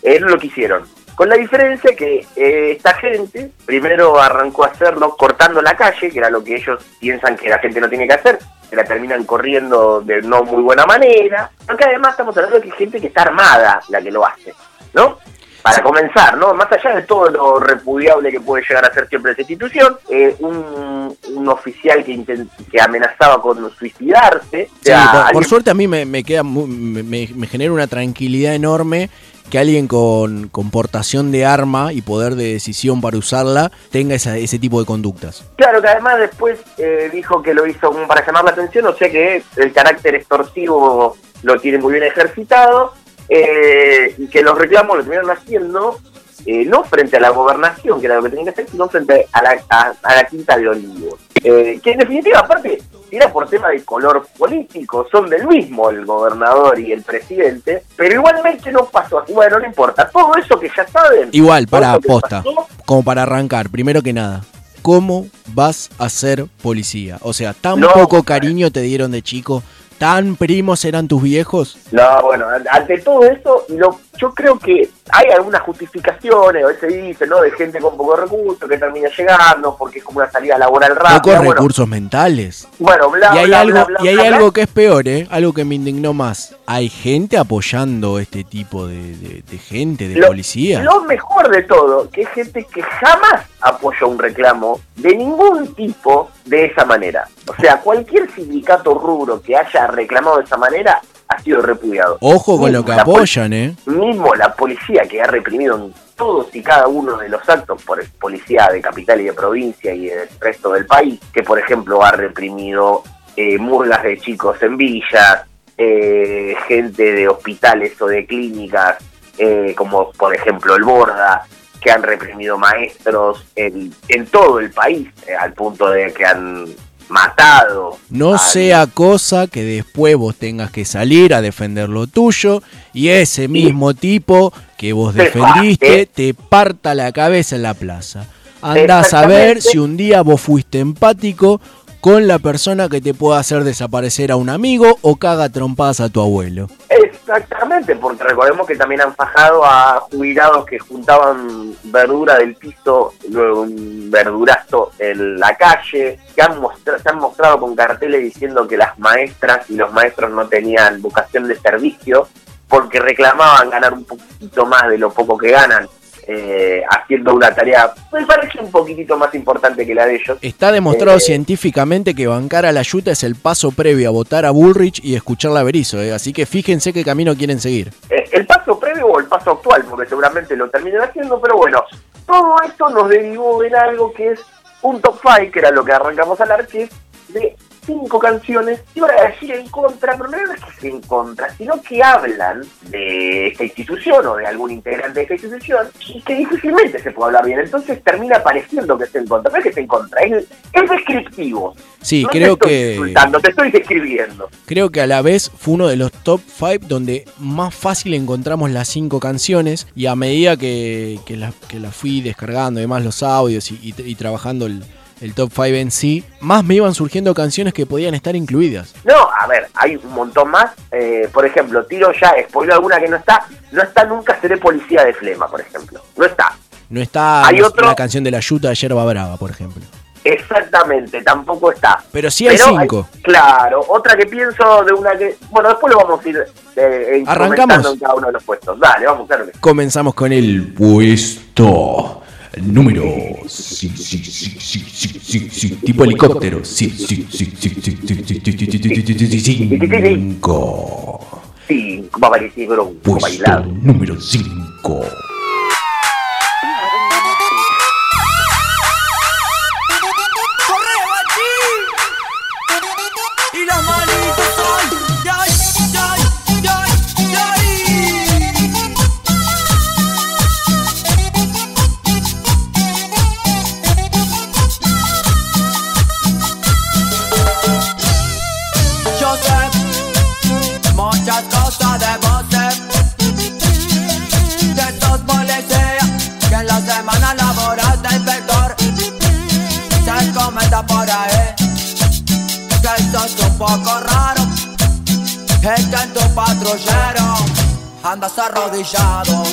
es lo que hicieron. Con la diferencia que eh, esta gente primero arrancó a hacerlo cortando la calle, que era lo que ellos piensan que la gente no tiene que hacer, que la terminan corriendo de no muy buena manera, aunque además estamos hablando de que hay gente que está armada la que lo hace, ¿no? para comenzar, ¿no? Más allá de todo lo repudiable que puede llegar a ser siempre esa institución, eh, un, un oficial que, intent- que amenazaba con suicidarse. o Sí, sea, por, por suerte a mí me, me queda mu- me, me- me genera una tranquilidad enorme que alguien con, con portación de arma y poder de decisión para usarla tenga esa- ese tipo de conductas. Claro que además después eh, dijo que lo hizo como para llamar la atención, o sea que el carácter extorsivo lo tiene muy bien ejercitado eh, y que los reclamos lo terminaron haciendo eh, no frente a la gobernación, que era lo que tenía que hacer, sino frente a la, Quinta de Olivos. Eh, que en definitiva, aparte, era por tema de color político, son del mismo el gobernador y el presidente, pero igualmente no pasó así. Bueno, no importa, todo eso que ya saben. Igual, para eso que posta, pasó, como para arrancar, primero que nada, ¿cómo vas a ser policía? O sea, tan No, poco cariño te dieron de chico, tan primos eran tus viejos. No, bueno, an- ante todo eso, lo, yo creo que hay algunas justificaciones, a veces dice, ¿no? De gente con poco recursos que termina llegando porque es como una salida laboral Pocos rápida. Bueno, recursos mentales. bueno, bla, y hay bla, algo, bla, y hay algo que es peor, ¿eh? Algo que me indignó más. Hay gente apoyando este tipo de, de- de gente, de Lo- policía. Lo mejor de todo, que es gente que jamás apoya un reclamo de ningún tipo de esa manera. O sea, cualquier sindicato rubro que haya reclamado de esa manera ha sido repudiado. Ojo con lo Mismo que la poli- apoyan, ¿eh? mismo la policía que ha reprimido en todos y cada uno de los actos por policía de capital y de provincia y del resto del país, que por ejemplo ha reprimido eh, murgas de chicos en villas, eh, gente de hospitales o de clínicas, eh, como por ejemplo el Borda, que han reprimido maestros en, en todo el país, eh, al punto de que han matado No sea cosa que después vos tengas que salir a defender lo tuyo y ese mismo tipo que vos Te defendiste parte. te parta la cabeza en la plaza. Andás a ver si un día vos fuiste empático con la persona que te pueda hacer desaparecer a un amigo o caga trompadas a tu abuelo. Exactamente, porque recordemos que también han fajado a jubilados que juntaban verdura del piso, luego un verdurazo en la calle, que han se han mostrado con carteles diciendo que las maestras y los maestros no tenían vocación de servicio porque reclamaban ganar un poquito más de lo poco que ganan. Eh, haciendo una tarea, me parece un poquitito más importante que la de ellos. Está demostrado Eh, científicamente que bancar a la yuta es el paso previo a votar a Bullrich y escuchar la Berizo, ¿eh? así que fíjense qué camino quieren seguir. Eh, el paso previo o el paso actual, porque seguramente lo terminen haciendo, pero bueno, todo esto nos derivó en algo que es un top 5, que era lo que arrancamos a hablar, que es de cinco canciones, y ahora decir en contra, pero no es que sea en contra, sino que hablan de esta institución o de algún integrante de esta institución, y que difícilmente se puede hablar bien, entonces termina pareciendo que está en contra, no es que esté en contra, es, es descriptivo. Sí, No creo te estoy que te estoy describiendo. creo que a la vez fue uno de los top 5 donde más fácil encontramos las cinco canciones y a medida que, que las que las fui descargando, además los audios y, y- y trabajando el, el top 5 en sí, más me iban surgiendo canciones que podían estar incluidas. No, a ver, hay un montón más. Eh, por ejemplo, tiro ya, spoiler alguna que no está. No está nunca Seré Policía de Flema, por ejemplo. No está. No está Hay no- otro- la canción de la yuta de Yerba Brava, por ejemplo. Exactamente, tampoco está. Pero sí hay Pero cinco. claro, otra que pienso de una que... Bueno, después lo vamos a ir eh, ¿Arrancamos? en cada uno de los puestos. Dale, vamos, claro. Comenzamos con el Puesto número sí, sí, sí, sí, sí, sí, sí, tipo helicóptero. Sí, sí, sí, sí, sí, sí, sí, sí, sí, sí, sí, sí, cinco. Sí, va a parecer Puesto bailado. número 5. Poco raro Es que en tu patrullero andas arrodillado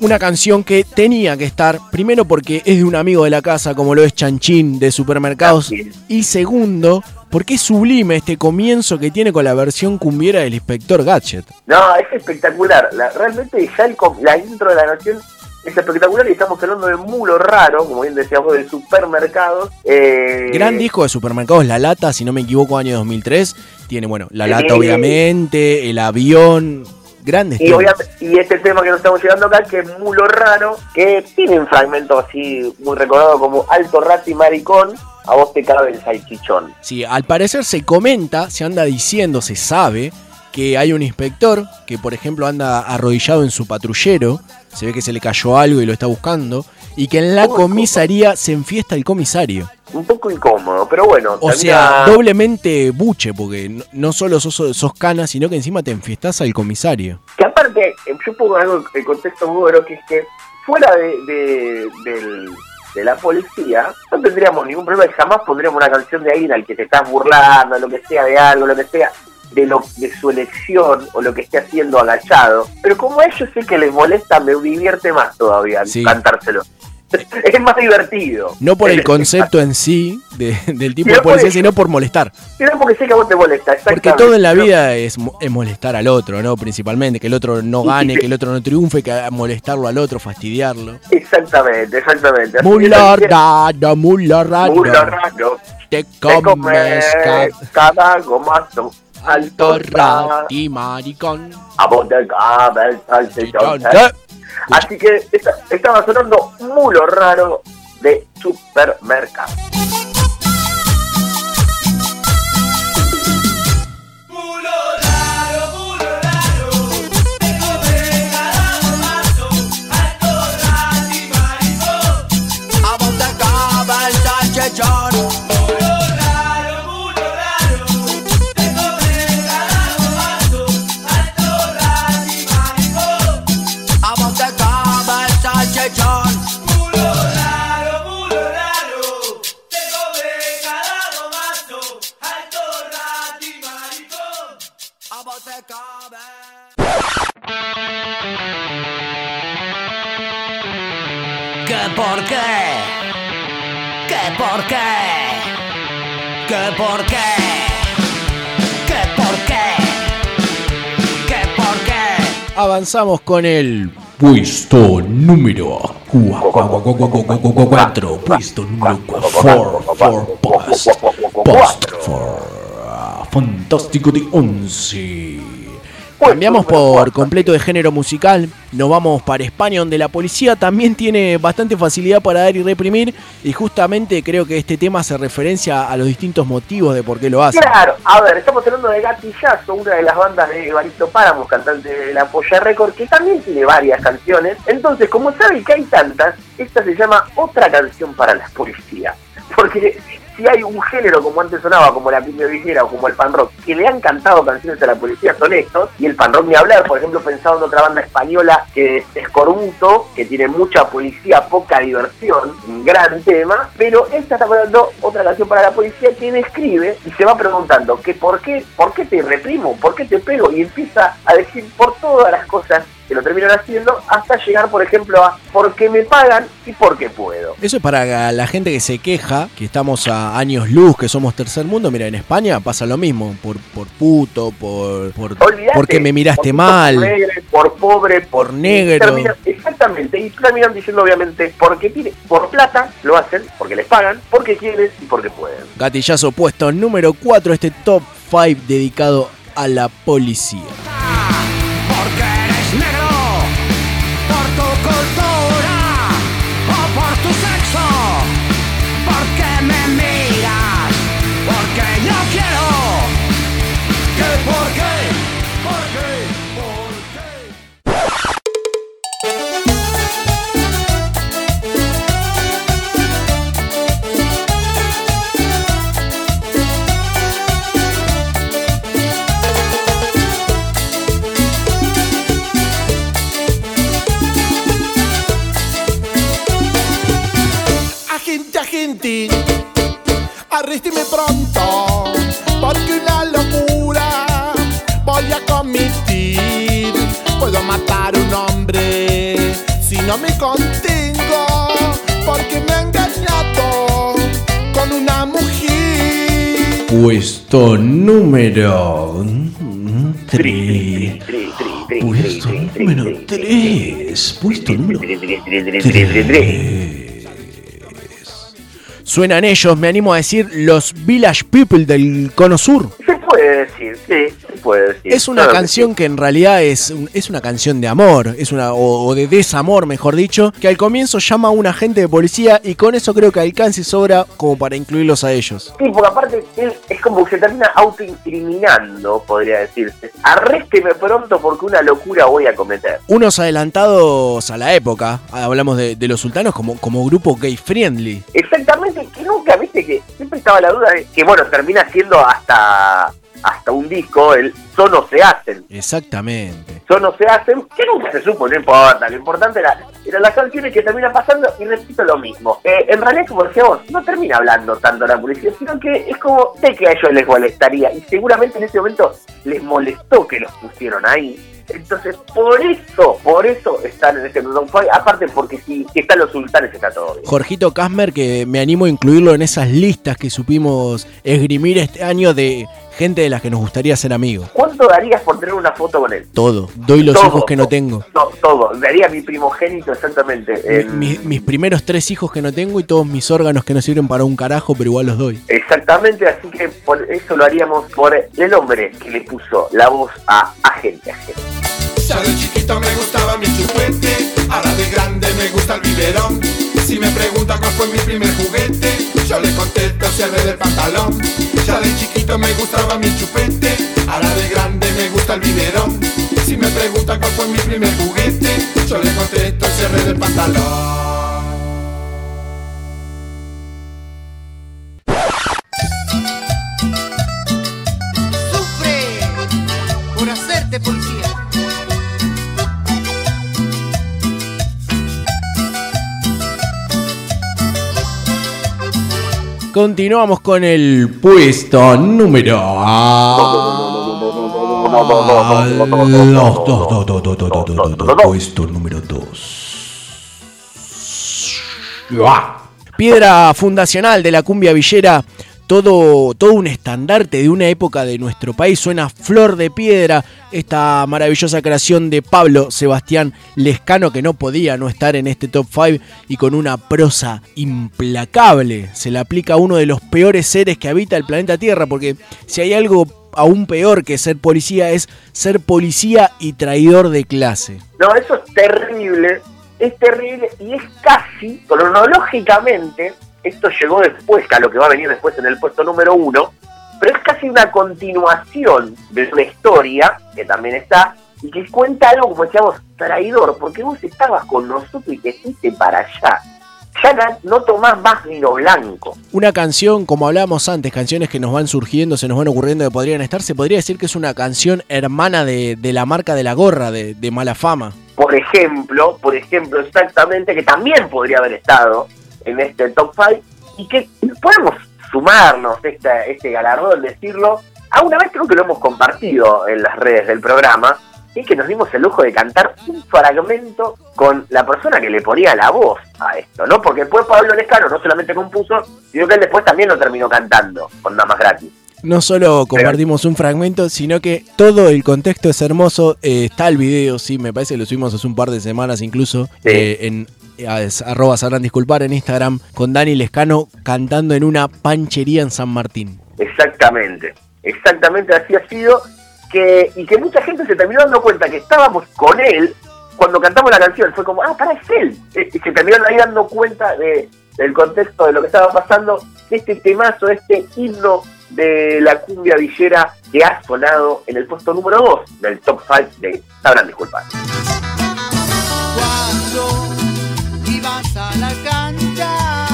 Una canción que tenía que estar, primero porque es de un amigo de la casa como lo es Chanchín de supermercados, y segundo porque es sublime este comienzo que tiene con la versión cumbiera del Inspector Gadget. No, es espectacular. La- realmente ya el, la intro de la nación es espectacular y estamos hablando de mulo raro, como bien decíamos, de supermercados. Eh, Gran disco de supermercados La Lata, si no me equivoco, año 2003. Tiene, bueno, La. Lata obviamente, el avión, grandes Y, y este tema que nos estamos llegando acá, que es Mulo Raro, que tiene un fragmento así muy recordado como Alto Rato y Maricón, a vos te cabe el salchichón. Sí, al parecer se comenta, se anda diciendo, se sabe que hay un inspector que, por ejemplo, anda arrodillado en su patrullero, se ve que se le cayó algo y lo está buscando, y que en la comisaría se enfiesta el comisario. Un poco incómodo, pero bueno. O sea, doblemente buche, porque no, no solo sos, sos cana, sino que encima te enfiestas al comisario. Que aparte, eh, yo pongo algo en contexto muy que es que fuera de, de, del- de la policía, no tendríamos ningún problema y jamás pondríamos una canción de alguien al que te estás burlando, lo que sea de algo, lo que sea de lo de su elección o lo que esté haciendo agachado. Pero como a ellos sé que les molesta, me divierte más todavía Sí. cantárselo. es más divertido. No por el concepto en sí de- del tipo de policía, sino por molestar. Sino porque sé que a vos te molesta, Porque todo en la vida es, es molestar al otro, ¿no? Principalmente, que el otro no gane, que el otro no triunfe, que molestarlo al otro, fastidiarlo. Exactamente, exactamente. Que Mulardado, mulardado. Mulo raro. Te Te comes comes cada gomazo. Alto y maricón. A vos te cabe el salchichón. Así que esta- estaba sonando Mulo Raro de Supermercado. Por qué? ¿Qué por qué? ¿Qué por qué? ¿Qué por qué? ¿Qué por qué? Avanzamos con el Puesto número 4. Puesto número 4. Post. Post. ah, Fantástico de 11. Cambiamos por completo de género musical, nos vamos para España donde la policía también tiene bastante facilidad para dar y reprimir y justamente creo que este tema hace referencia a los distintos motivos de por qué lo hace. Claro, a ver, estamos hablando de Gatillazo, una de las bandas de Evaristo Páramos, cantante de la Polla Record, que también tiene varias canciones. Entonces, como saben que hay tantas, esta se llama Otra canción para la policía. <laughs> Porque si hay un género como antes sonaba, como la villera o como el pan rock, que le han cantado canciones a la policía son estos, y el pan rock ni hablar, por ejemplo, pensado en otra banda española que es Escorbuto, que tiene mucha policía, poca diversión, un gran tema, pero esta está poniendo otra canción para la policía que describe y se va preguntando que por qué, por qué te reprimo, por qué te pego, y empieza a decir por todas las cosas que lo terminan haciendo, hasta llegar, por ejemplo, a por qué me pagan y por qué puedo. Eso es para la gente que se queja, que estamos a años luz, que somos tercer mundo. Mira, en España pasa lo mismo, por, por puto, por, por porque me miraste por mal. puto, negro, por pobre, Por negro. terminan- exactamente, y terminan diciendo obviamente porque tiene, por plata lo hacen, porque les pagan, porque quieren y porque pueden. Gatillazo puesto número 4, este top 5 dedicado a la policía. Porque eres arrésteme pronto, porque una locura voy a cometer. Puedo matar un hombre si no me contengo, porque me ha engañado con una mujer. puesto número 3. Puesto número 3. Puesto número 3. Suenan ellos, me animo a decir, los Village People del Cono Sur. Se puede decir, sí, puede decir. Es una Claro que canción que en realidad es, es una canción de amor, es una o, o de desamor, mejor dicho, que al comienzo llama a un agente de policía y con eso creo que alcanza y sobra como para incluirlos a ellos. Sí, porque aparte él es como que se termina autoincriminando, podría decirse. Arrésteme pronto porque una locura voy a cometer. Unos adelantados a la época, hablamos de, de los sultanos como, como grupo gay friendly. Exactamente, que nunca, viste, que siempre estaba la duda de que, bueno, termina siendo hasta hasta un disco, el Sono se hacen. Exactamente. Sono se hacen, que nunca se supo, no importa. Lo importante era, eran las canciones que terminan pasando y repito lo mismo. Eh, en realidad, como decíamos, no termina hablando tanto la policía, sino que es como, sé que a ellos les molestaría y seguramente en ese momento les molestó que los pusieron ahí. Entonces, por eso, por eso están en este Five. Aparte, porque si, si están los sultanes, está todo bien. Jorgito Casmer, que me animo a incluirlo en esas listas que supimos esgrimir este año de gente de las que nos gustaría ser amigos. ¿Cuánto darías por tener una foto con él? Todo. Doy los Todo. hijos que no tengo. No, todo. Daría mi primogénito exactamente. en- Mi- mis primeros tres hijos que no tengo y todos mis órganos que no sirven para un carajo, pero igual los doy. Exactamente, así que por eso lo haríamos por el hombre que le puso la voz a Agente Agente. Ya de chiquito me gustaba mi chupete, ahora de grande me gusta el biberón. Si me pregunta cuál fue mi primer juguete, yo le contesto cierre del pantalón. Ya de chiquito me gustaba mi chupete, ahora de grande me gusta el biberón. Si me pregunta cuál fue mi primer juguete, yo le contesto cierre del pantalón. continuamos con el puesto número. Puesto número 2. Piedra fundacional de la cumbia villera todo, todo un estandarte de una época de nuestro país. Suena Flor de Piedra, esta maravillosa creación de Pablo Sebastián Lescano, que no podía no estar en este top 5 y con una prosa implacable. Se le aplica a uno de los peores seres que habita el planeta Tierra, porque si hay algo aún peor que ser policía es ser policía y traidor de clase. No, eso es terrible, es terrible y es casi, cronológicamente, esto llegó después, a lo que va a venir después en el puesto número uno, pero es casi una continuación de una historia que también está y que cuenta algo, como decíamos, traidor, porque vos estabas con nosotros y te fuiste para allá. Ya no tomás más vino blanco. Una canción, como hablábamos antes, canciones que nos van surgiendo, se nos van ocurriendo que podrían estar, se podría decir que es una canción hermana de, de la marca de la gorra, de mala fama. Por ejemplo, por ejemplo, exactamente, que también podría haber estado en este top 5 y que podemos sumarnos este, este galardón, decirlo. A una vez creo que lo hemos compartido en las redes del programa y que nos dimos el lujo de cantar un fragmento con la persona que le ponía la voz a esto, ¿no? Porque después Pablo Lescano no solamente compuso, sino que él después también lo terminó cantando con Nada más gratis. No solo compartimos un fragmento, sino que todo el contexto es hermoso. Eh, está el video, sí, me parece que lo subimos hace un par de semanas incluso, eh, en eh, arroba sabrán disculpar en Instagram, con Dani Lescano cantando en una panchería en San Martín. Exactamente, exactamente así ha sido. Que, y que mucha gente se terminó dando cuenta que estábamos con él cuando cantamos la canción. Fue como, ah, para, es él. Y se terminaron ahí dando cuenta de, del contexto de lo que estaba pasando, este temazo, este himno de la cumbia villera que ha sonado en el puesto número 2 del top 5 de Sabrán Disculpar. Cuando ibas a la cancha,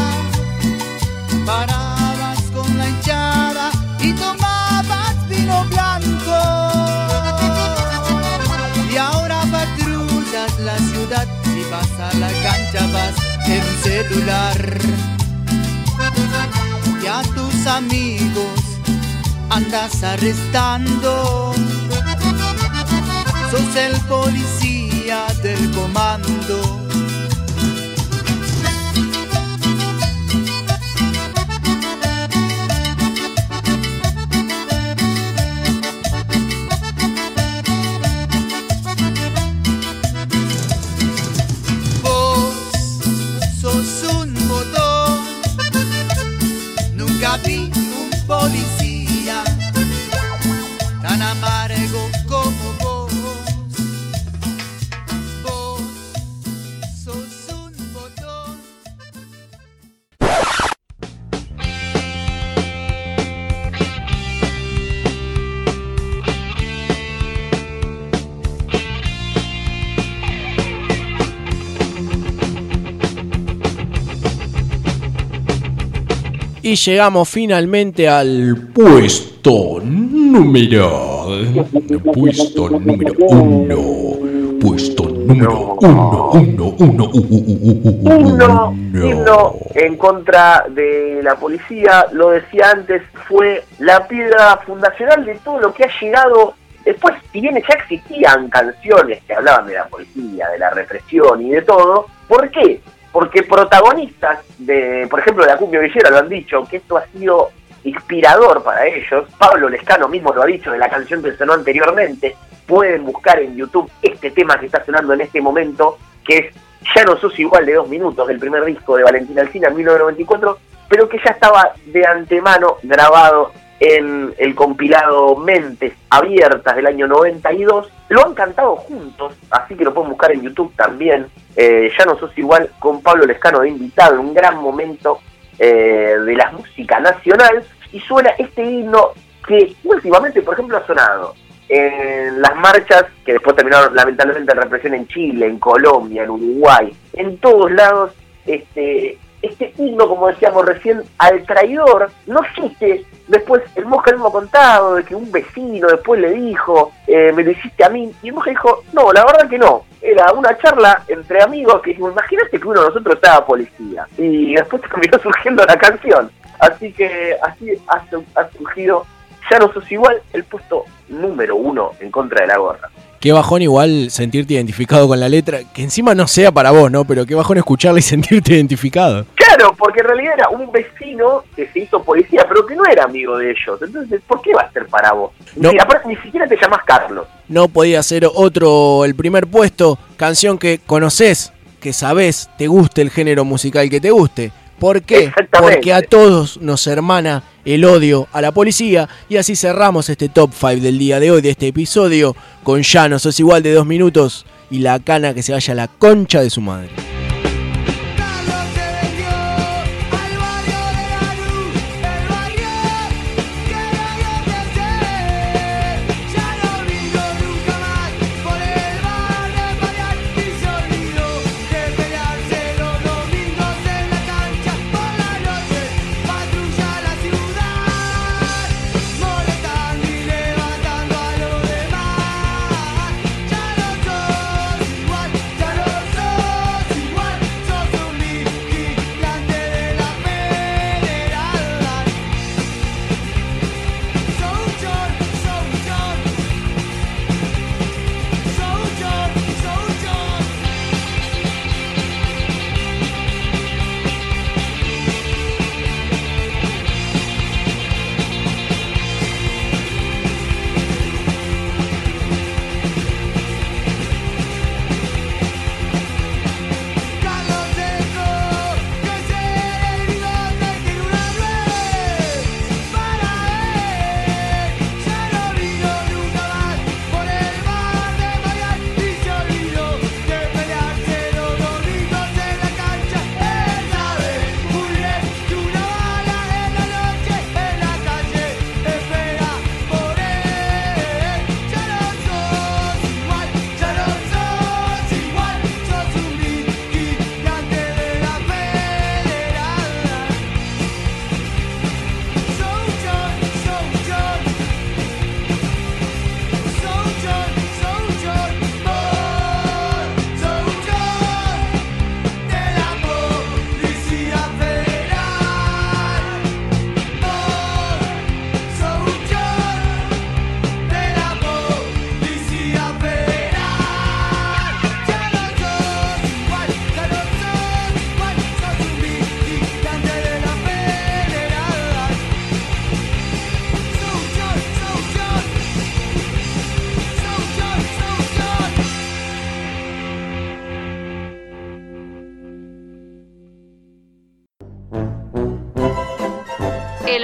parabas con la hinchada y tomabas vino blanco. Y ahora patrullas la ciudad y vas a la cancha, vas en celular. Y a tus amigos andas arrestando. Sos el policía del comando. Vos sos un botón, nunca vi un policía. Y llegamos finalmente al Puesto número. Puesto número uno. Puesto número uno. Uno, uno, uno. himno en contra de la policía, lo decía antes, fue la piedra fundacional de todo lo que ha llegado después, si bien ya existían canciones que hablaban de la policía, de la represión y de todo, ¿por qué? Porque protagonistas de, por ejemplo, de la cumbia villera lo han dicho, que esto ha sido inspirador para ellos. Pablo Lescano mismo lo ha dicho de la canción que sonó anteriormente. Pueden buscar en YouTube este tema que está sonando en este momento, que es Ya no sos igual de dos minutos, del primer disco de Valentina Alcina en 1994, pero que ya estaba de antemano grabado en el compilado Mentes Abiertas del año 92. Lo han cantado juntos, así que lo pueden buscar en YouTube también. Eh, ya no sos igual con Pablo Lescano de invitado, un gran momento eh, de la música nacional. Y suena este himno que últimamente, por ejemplo, ha sonado en las marchas que después terminaron lamentablemente en represión en Chile, en Colombia, en Uruguay, en todos lados, este, este himno, como decíamos recién, al traidor, no existe. Después el Mosca mismo ha contado de que un vecino después le dijo, eh, me lo hiciste a mí, y el Mosca dijo, no, la verdad que no. Era una charla entre amigos que dijimos, imagínate que uno de nosotros estaba policía. Y después <laughs> terminó surgiendo la canción. Así que así ha, ha surgido, ya no sos igual, el puesto número uno en contra de la gorra. Qué bajón igual sentirte identificado con la letra, que encima no sea para vos, ¿no? Pero qué bajón escucharla y sentirte identificado. Claro, porque en realidad era un vecino que se hizo policía, pero que no era amigo de ellos. Entonces, ¿por qué va a ser para vos? No. Ni, aparte, ni siquiera te llamás Carlos. No podía ser otro el primer puesto, canción que conoces, que sabés, te guste el género musical que te guste. ¿Por qué? Porque a todos nos hermana el odio a la policía y así cerramos este top 5 del día de hoy, de este episodio, con Ya no sos igual de dos minutos y la cana que se vaya a la concha de su madre.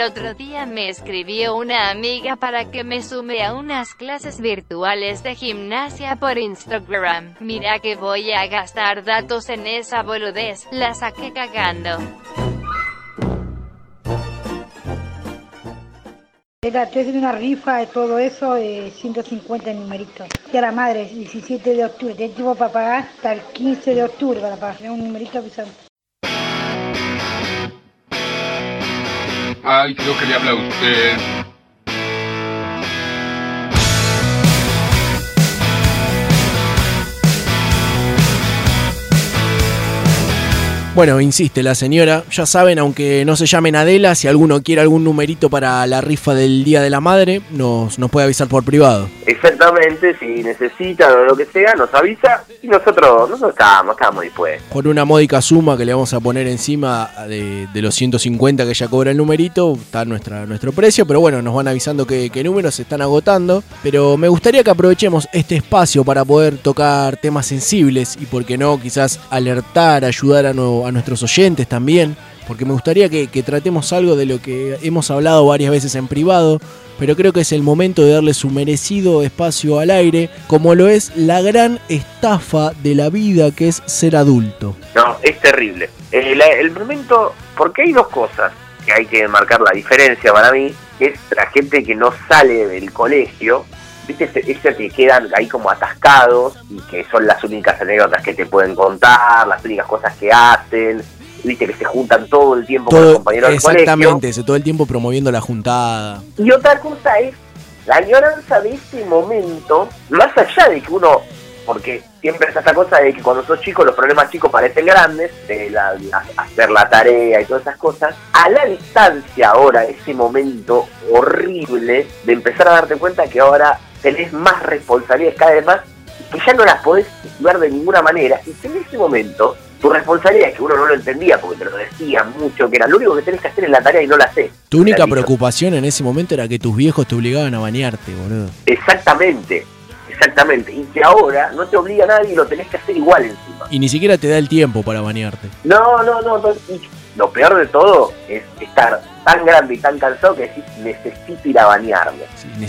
El otro día me escribió una amiga para que me sume a unas clases virtuales de gimnasia por Instagram. Mira que voy a gastar datos en esa boludez, la saqué cagando. Estoy haciendo una rifa de todo eso, de 150 numeritos. Y a la madre, 17 de octubre. Tengo tiempo para pagar hasta el 15 de octubre para pagar. Es un numerito avisando. Ay, creo que le habla a usted. Bueno, insiste la señora, ya saben, aunque no se llamen Adela, si alguno quiere algún numerito para la rifa del Día de la Madre, nos, nos puede avisar por privado. Exactamente, si necesitan o lo que sea, nos avisa y nosotros, nosotros estamos, estamos dispuestos. Por una módica suma que le vamos a poner encima de, de los 150 que ya cobra el numerito, está nuestra, nuestro precio, pero bueno, nos van avisando que, que números se están agotando. Pero me gustaría que aprovechemos este espacio para poder tocar temas sensibles y, por qué no, quizás alertar, ayudar a, a nuestros oyentes también. Porque me gustaría que, tratemos algo de lo que hemos hablado varias veces en privado, pero creo que es el momento de darle su merecido espacio al aire, como lo es la gran estafa de la vida que es ser adulto. No, es terrible. Eh, el momento, porque hay dos cosas que hay que marcar la diferencia para mí, es la gente que no sale del colegio, viste, ese, ese que quedan ahí como atascados y que son las únicas anécdotas que te pueden contar, las únicas cosas que hacen, viste, que se juntan todo el tiempo con los compañeros del colegio. exactamente, todo el tiempo promoviendo la juntada. Y otra cosa es la añoranza de ese momento, más allá de que uno, porque siempre es esa cosa de que cuando sos chico los problemas chicos parecen grandes, de la- la- hacer la tarea y todas esas cosas, a la distancia ahora, ese momento horrible de empezar a darte cuenta que ahora tenés más responsabilidades cada vez más que ya no las podés ver de ninguna manera y que en ese momento tu responsabilidad es que uno no lo entendía porque te lo decían mucho, que era lo único que tenés que hacer es la tarea y no la haces. Tu única preocupación en ese momento era que tus viejos te obligaban a bañarte, boludo. Exactamente, exactamente. Y que ahora no te obliga a nadie y lo tenés que hacer igual encima. Y ni siquiera te da el tiempo para bañarte. No, no, no. no, y lo peor de todo es estar tan grande y tan cansado que decís, necesito ir a bañarme.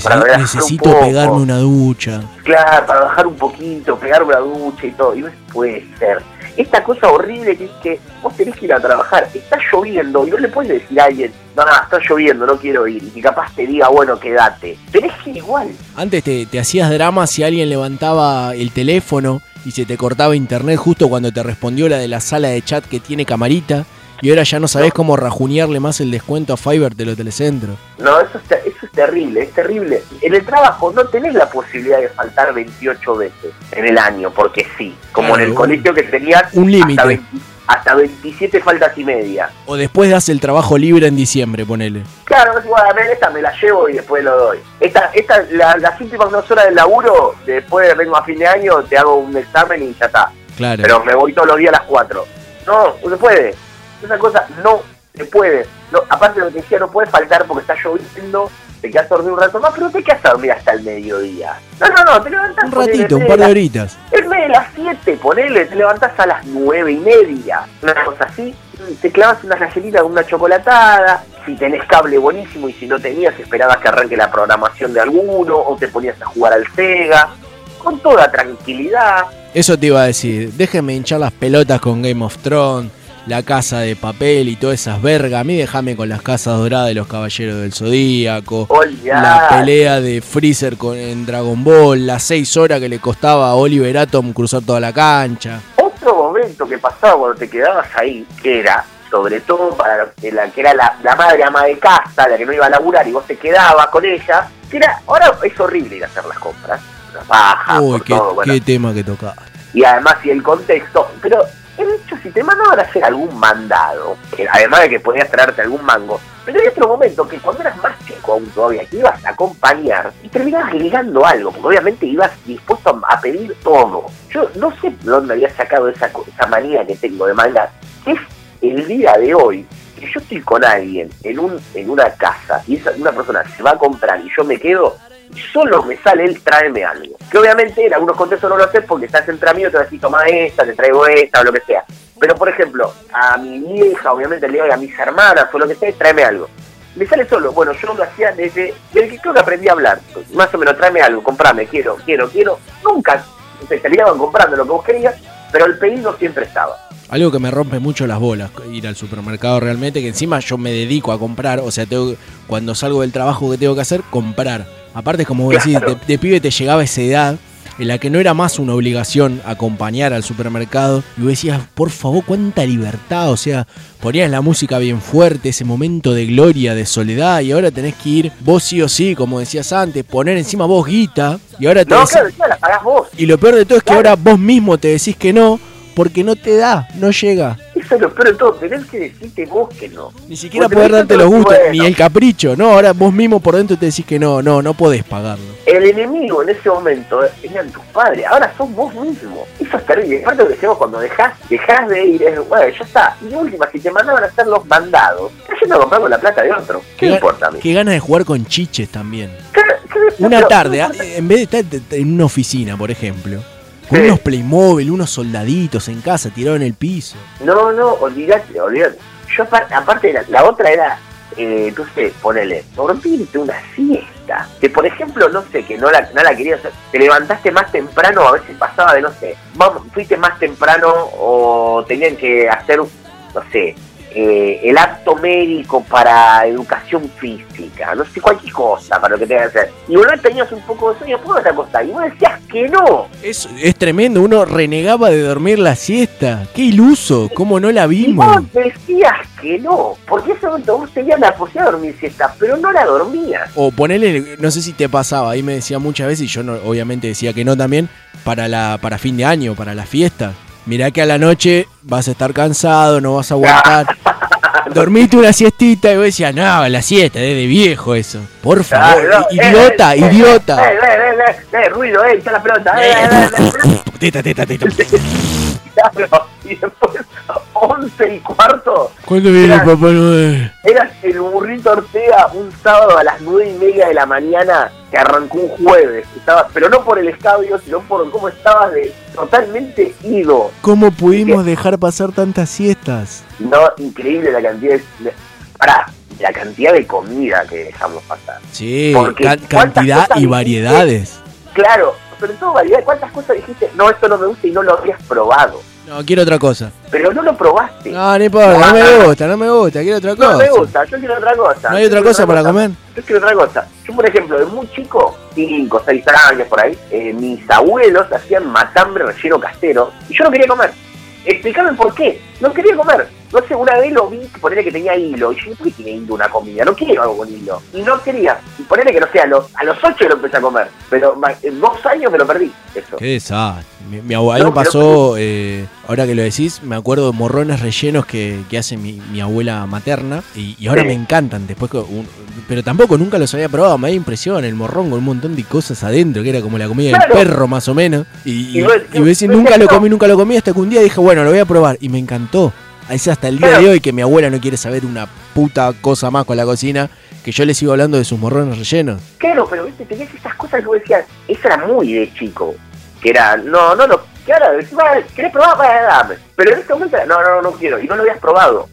Para un necesito poco. pegarme una ducha. Claro, para bajar un poquito, pegarme la ducha y todo. Y no puede ser. Esta cosa horrible que es que vos tenés que ir a trabajar, está lloviendo y no le puedes decir a alguien, no, no, está lloviendo, no quiero ir. Y capaz te diga, bueno, quédate. Tenés que ir igual. Antes te, te hacías drama si alguien levantaba el teléfono y se te cortaba internet justo cuando te respondió la de la sala de chat que tiene camarita. Y ahora ya no sabés cómo rajunearle más el descuento a Fiverr de los telecentros. No, eso es, eso es terrible, es terrible. En el trabajo no tenés la posibilidad de faltar 28 veces en el año, porque sí. Como Claro, en el colegio que tenías un límite. hasta, 20 hasta 27 faltas y media. O después das el trabajo libre en diciembre, ponele. Claro, es igual, a ver, esta me la llevo y después lo doy. Esta, esta la- las últimas dos horas del laburo, después vengo a fin de año, te hago un examen y ya está. Claro. Pero me voy todos los días a las 4. No, no se puede. Esa cosa no se puede. No, aparte de lo que decía, no puede faltar porque está lloviendo, te quedas dormido un rato más, pero te quedas a dormir hasta el mediodía. No, no, no, te levantás Un ponele, ratito, un par de horitas. En vez de las 7, ponele, te levantás a las 9 y media. Una cosa así, te clavas una galletita con una chocolatada. Si tenés cable, buenísimo. Y si no tenías, esperabas que arranque la programación de alguno o te ponías a jugar al Sega. Con toda tranquilidad. Eso te iba a decir. Déjenme hinchar las pelotas con Game of Thrones, la casa de papel y todas esas vergas. A mí déjame con las casas doradas de los caballeros del Zodíaco. La pelea de Freezer con, en Dragon Ball. Las seis horas que le costaba a Oliver Atom cruzar toda la cancha. Otro momento que pasaba cuando te quedabas ahí, que era, sobre todo para la que era la, la madre ama de casa, la que no iba a laburar y vos te quedabas con ella, que era, ahora es horrible ir a hacer las compras, baja, Uy, qué, todo, bueno, qué tema que tocaba. y además y el contexto, pero el hecho si te mandaban a hacer algún mandado, además de que podías traerte algún mango, pero hay otro momento que cuando eras más chico aún todavía, que ibas a acompañar y terminabas ligando algo, porque obviamente ibas dispuesto a, pedir todo. Yo no sé de dónde había sacado esa, esa manía que tengo de mandar, que es el día de hoy, que yo estoy con alguien en, un, en una casa y esa, una persona se va a comprar y yo me quedo, solo me sale él tráeme algo. Que obviamente en algunos contextos no lo sé porque estás entre amigos, te vas a decir toma esta, te traigo esta o lo que sea. Pero por ejemplo, a mi vieja, obviamente le digo a mis hermanas o lo que sea, tráeme algo. me sale solo. Bueno, yo lo hacía desde, desde que creo que aprendí a hablar. Más o menos, tráeme algo, comprame, quiero, quiero, quiero. Nunca te terminaban comprando lo que vos querías, pero el pedido siempre estaba. Algo que me rompe mucho las bolas, ir al supermercado realmente, que encima yo me dedico a comprar, o sea, tengo, cuando salgo del trabajo que tengo que hacer, comprar. Aparte, como vos decís, de, de pibe te llegaba esa edad en la que no era más una obligación acompañar al supermercado, y vos decías, por favor, cuánta libertad, o sea, ponías la música bien fuerte, ese momento de gloria, de soledad, y ahora tenés que ir vos sí o sí, como decías antes, poner encima vos guita, y ahora te No, decís- claro, la pagás vos. y lo peor de todo es que ahora vos mismo te decís que no, porque no te da, no llega. Eso es lo peor de todo, tenés que decirte vos que no. Ni siquiera Porque poder darte los gustos, bueno, ni el capricho, ¿no? Ahora vos mismo por dentro te decís que no, no, no podés pagarlo. El enemigo en ese momento eran tus padres, ahora sos vos mismo. Eso es terrible. Aparte lo que decimos cuando dejás, dejás de ir, es, bueno, ya está. Y última, si te mandaban a hacer los mandados, estás yendo a comprar con la plata de otro. ¿Qué importa a mí? qué ganas de jugar con chiches también. Una pero- tarde, ah, en vez de estar en una oficina, por ejemplo, con Sí. unos Playmobil, unos soldaditos en casa tirados en el piso. No, no, olvidate, olvidate. Yo apar- aparte, la, la otra era, eh, no sé, ponele, dormirte una siesta. Que por ejemplo, no sé, que no la, no la querías hacer. Te levantaste más temprano, a veces pasaba de, no sé, vamos, fuiste más temprano o tenían que hacer, no sé, eh, el acto médico para educación física, no sé, cualquier cosa para lo que tengas que hacer. Y vos tenías un poco de sueño, ¿por qué no te acostás? Y vos decías que no. Es, es tremendo, uno renegaba de dormir la siesta. Qué iluso, cómo no la Y vimos. vos decías que no, porque ese momento vos tenías la posibilidad de dormir siesta, pero no la dormías. O ponerle, no sé si te pasaba, ahí me decía muchas veces, y yo no, obviamente decía que no también, para, la, para fin de año, para la fiesta. Mirá que a la noche vas a estar cansado, no vas a aguantar. <laughs> <laughs> Dormiste una siestita y vos decías, no, la siesta, es de viejo eso. Por favor, no, idiota, eh, eh, idiota. Eh, ruido, eh, está la pelota. Eh, eh, eh, eh, Teta, teta, teta. Claro. Y después, 11 y cuarto. ¿Cuándo viene Era- Papá Noel? Eras el burrito Ortega un sábado a las nueve y media de la mañana que arrancó un jueves. Estaba, pero no por el escabio, sino por cómo estabas de totalmente ido. ¿Cómo pudimos dejar pasar tantas siestas? No, increíble la cantidad de... Pará, la cantidad de comida que dejamos pasar. Sí, Porque can- ¿cuántas cantidad y dijiste? variedades. Claro, pero todo variedad. ¿Cuántas cosas dijiste? No, esto no me gusta y no lo habías probado. No, quiero otra cosa. Pero no lo probaste. No, no importa, no me gusta, no me gusta, quiero otra cosa. No me gusta, yo quiero otra cosa. ¿No hay otra cosa para comer? Yo quiero otra cosa. Yo, por ejemplo, de muy chico, 5, 6 años por ahí, eh, mis abuelos hacían matambre relleno casero y yo no quería comer. Explícame por qué. No quería comer. No sé, una vez lo vi, ponerle que tenía hilo. Y yo, ¿por qué tiene hilo una comida? No quiero algo con hilo. Y no quería. Y ponerle que no sé, a los, a los 8 lo empecé a comer. Pero en dos años me lo perdí. Eso. Qué desastre. Mi, mi abuela No, pero- pasó, eh, ahora que lo decís, me acuerdo de morrones rellenos que, que hace mi, mi abuela materna y, y ahora Sí. me encantan. Después, un- pero tampoco nunca los había probado. Me da impresión el morrón con un montón de cosas adentro, que era como la comida Claro. del perro más o menos. Y, y, Y y nunca lo comí, nunca lo comí, hasta que un día dije, bueno, lo voy a probar. Y me encantó. Es hasta el día de hoy que mi abuela no quiere saber una puta cosa más con la cocina, que yo le sigo hablando de sus morrones rellenos. Claro, pero viste, tenías estas cosas que vos decías, eso era muy de chico. Que era, no, no, no, que ahora decís, "Vale, ¿querés probar? Vale, dame. Pero en este momento era, no, no, no quiero, y no lo habías probado.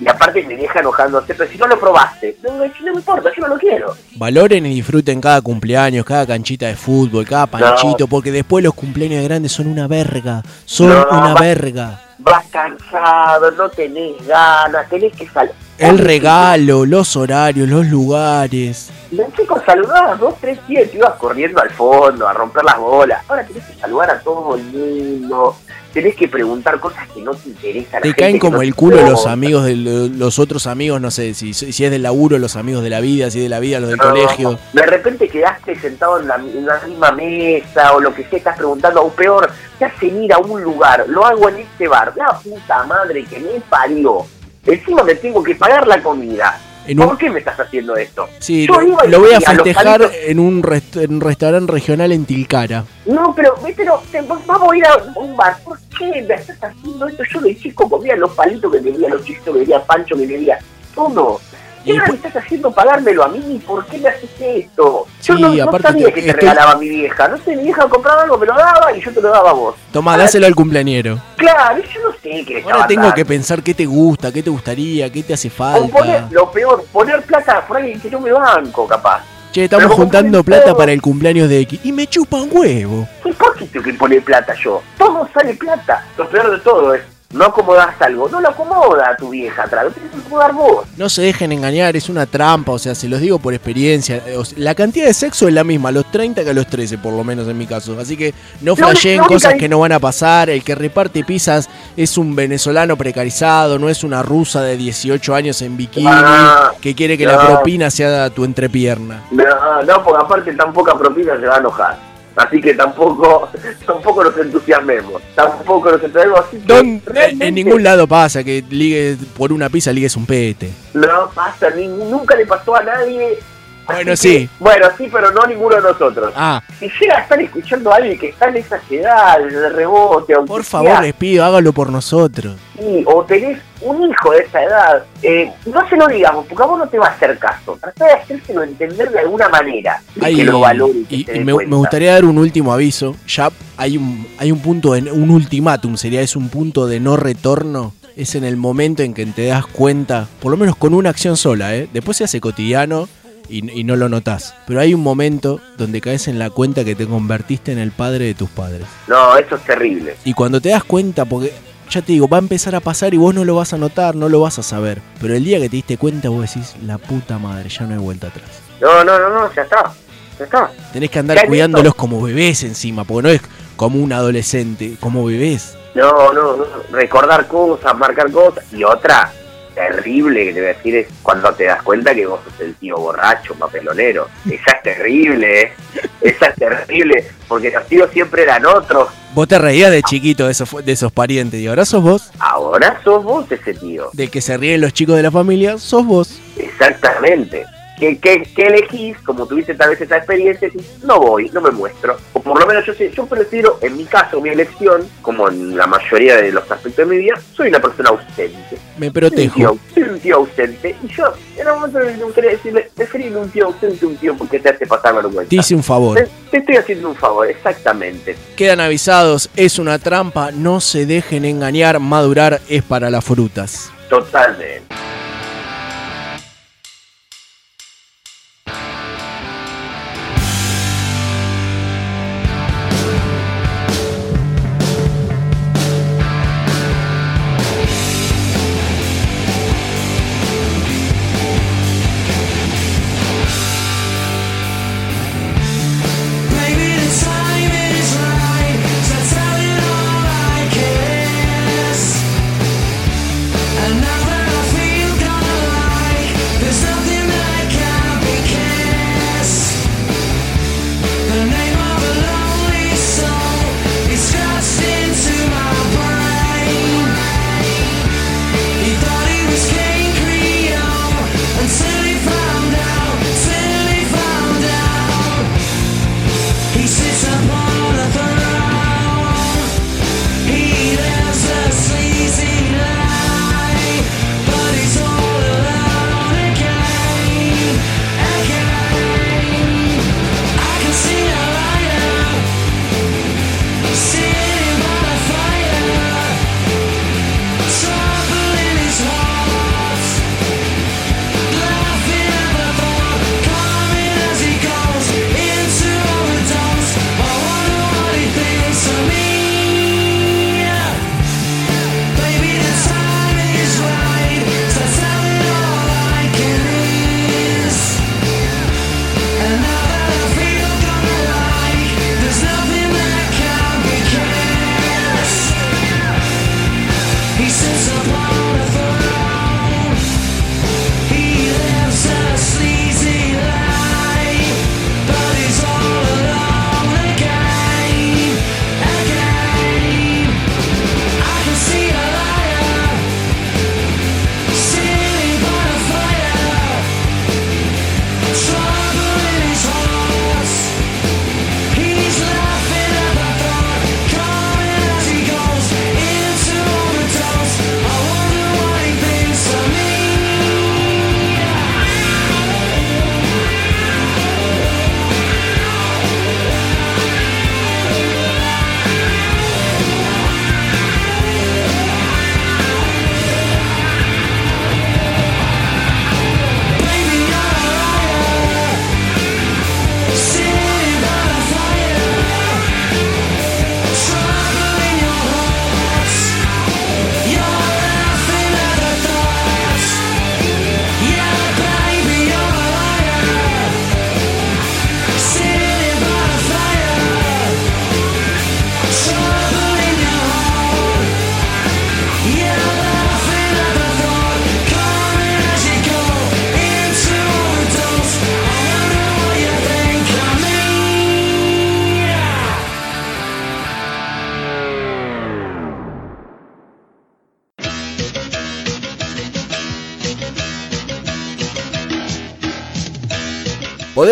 Y aparte me deja enojándose, pero si no lo probaste, no, me importa, yo no lo quiero. Valoren y disfruten cada cumpleaños, cada canchita de fútbol, cada panchito, porque después los cumpleaños de grandes son una verga. Son No, una verga. Vas cansado, no tenés ganas, tenés que salir. El regalo, los horarios, los lugares. Los chicos saludabas dos, tres días, te ibas corriendo al fondo a romper las bolas. Ahora tenés que saludar a todo el mundo, tenés que preguntar cosas que no te interesan. Te caen como no el culo los amigos de lo- los otros amigos, no sé, si, si es del laburo, los amigos de la vida, si es de la vida, los del No, colegio. De repente quedaste sentado en la, en la misma mesa o lo que sea, estás preguntando, o peor, te hacen ir a un lugar, lo hago en este bar, la puta madre que me parió. Encima me tengo que pagar la comida. En un- ¿Por qué me estás haciendo esto? Sí, Yo lo, lo voy a festejar en un, rest- en un restaurante regional en Tilcara. No, pero, pero te- vamos a ir a un bar. ¿Por qué me estás haciendo esto? Yo de chico comía los palitos que me veía, los chistos que veía, Pancho que me veía, todo. Y ahora me estás haciendo pagármelo a mí, ¿por qué me haces esto? Yo Sí, no, no sabía te- que te estoy- regalaba mi vieja, no sé, mi vieja compraba algo, me lo daba y yo te lo daba a vos. Tomá, dáselo al cumpleañero. Claro, yo no sé qué Ahora tengo que pensar qué te gusta, qué te gustaría, qué te hace O falta. poner, lo peor, poner plata por alguien que yo me banco, capaz. Che, estamos juntando plata todo- para el cumpleaños de X. Y me chupa un huevo. ¿Y por qué tengo que poner plata yo? Todo sale plata. Lo peor de todo es, no acomodas algo, no lo acomoda a tu vieja atrás, lo tienes que acomodar vos. No se dejen engañar, es una trampa, o sea, se los digo por experiencia. La cantidad de sexo es la misma, a los 30 que a los 13, por lo menos en mi caso. Así que no flasheen la única cosas que no van a pasar. El que reparte pizzas es un venezolano precarizado, no es una rusa de 18 años en bikini Ah, que quiere que no. la propina sea tu entrepierna. No, no, porque aparte tan poca propina se va a enojar. Así que tampoco, <laughs> tampoco nos entusiasmemos. Tampoco nos entusiasmemos. Así que Don- realmente en ningún lado pasa que ligue por una pizza ligues un pete. No pasa, ni, nunca le pasó a nadie. Bueno, que- sí. bueno, sí, pero no ninguno de nosotros. Ah. Si llega a estar escuchando a alguien que está en esas edades de rebote, aunque Por sea, favor, les pido, hágalo por nosotros. sí, o tenés un hijo de esa edad, eh, no se lo digamos, porque a vos no te va a hacer caso. Tratá de hacérselo entender de alguna manera. y Ay, que lo valore y y- me gustaría dar un último aviso. Ya hay un, hay un punto, de, un ultimátum, sería, es un punto de no retorno. Es en el momento en que te das cuenta, por lo menos con una acción sola, ¿eh? después se hace cotidiano y, y no lo notás. Pero hay un momento donde caes en la cuenta que te convertiste en el padre de tus padres. No, eso es terrible. Y cuando te das cuenta, porque ya te digo, va a empezar a pasar y vos no lo vas a notar, no lo vas a saber. Pero el día que te diste cuenta, vos decís, la puta madre, ya no hay vuelta atrás. No, no, no, no, ya está. Ya está. Tenés que andar cuidándolos como bebés encima, porque no es como un adolescente, como bebés. No, no, no. Recordar cosas, marcar cosas. Y otra terrible que te voy a decir es cuando te das cuenta que vos sos el tío borracho, papelonero. Esa es terrible, ¿eh? Esa es terrible. Porque los tíos siempre eran otros. Vos te reías de chiquito de esos, de esos parientes y ahora sos vos. Ahora sos vos ese tío. Del que se ríen los chicos de la familia, sos vos. Exactamente. ¿Qué, qué, qué elegís? Como tuviste tal vez esa experiencia, decís, no voy, no me muestro. O por lo menos yo sé, yo prefiero, en mi caso, mi elección, como en la mayoría de los aspectos de mi vida, soy una persona ausente. Me Soy un, protejo. tío, soy un tío ausente. Y yo, en un momento me gustaría decirle, preferirle un tío ausente un tío porque te hace pasar vergüenza. Te hice un favor. Te, te estoy haciendo un favor, exactamente. Quedan avisados, es una trampa, no se dejen engañar, madurar es para las frutas. Totalmente.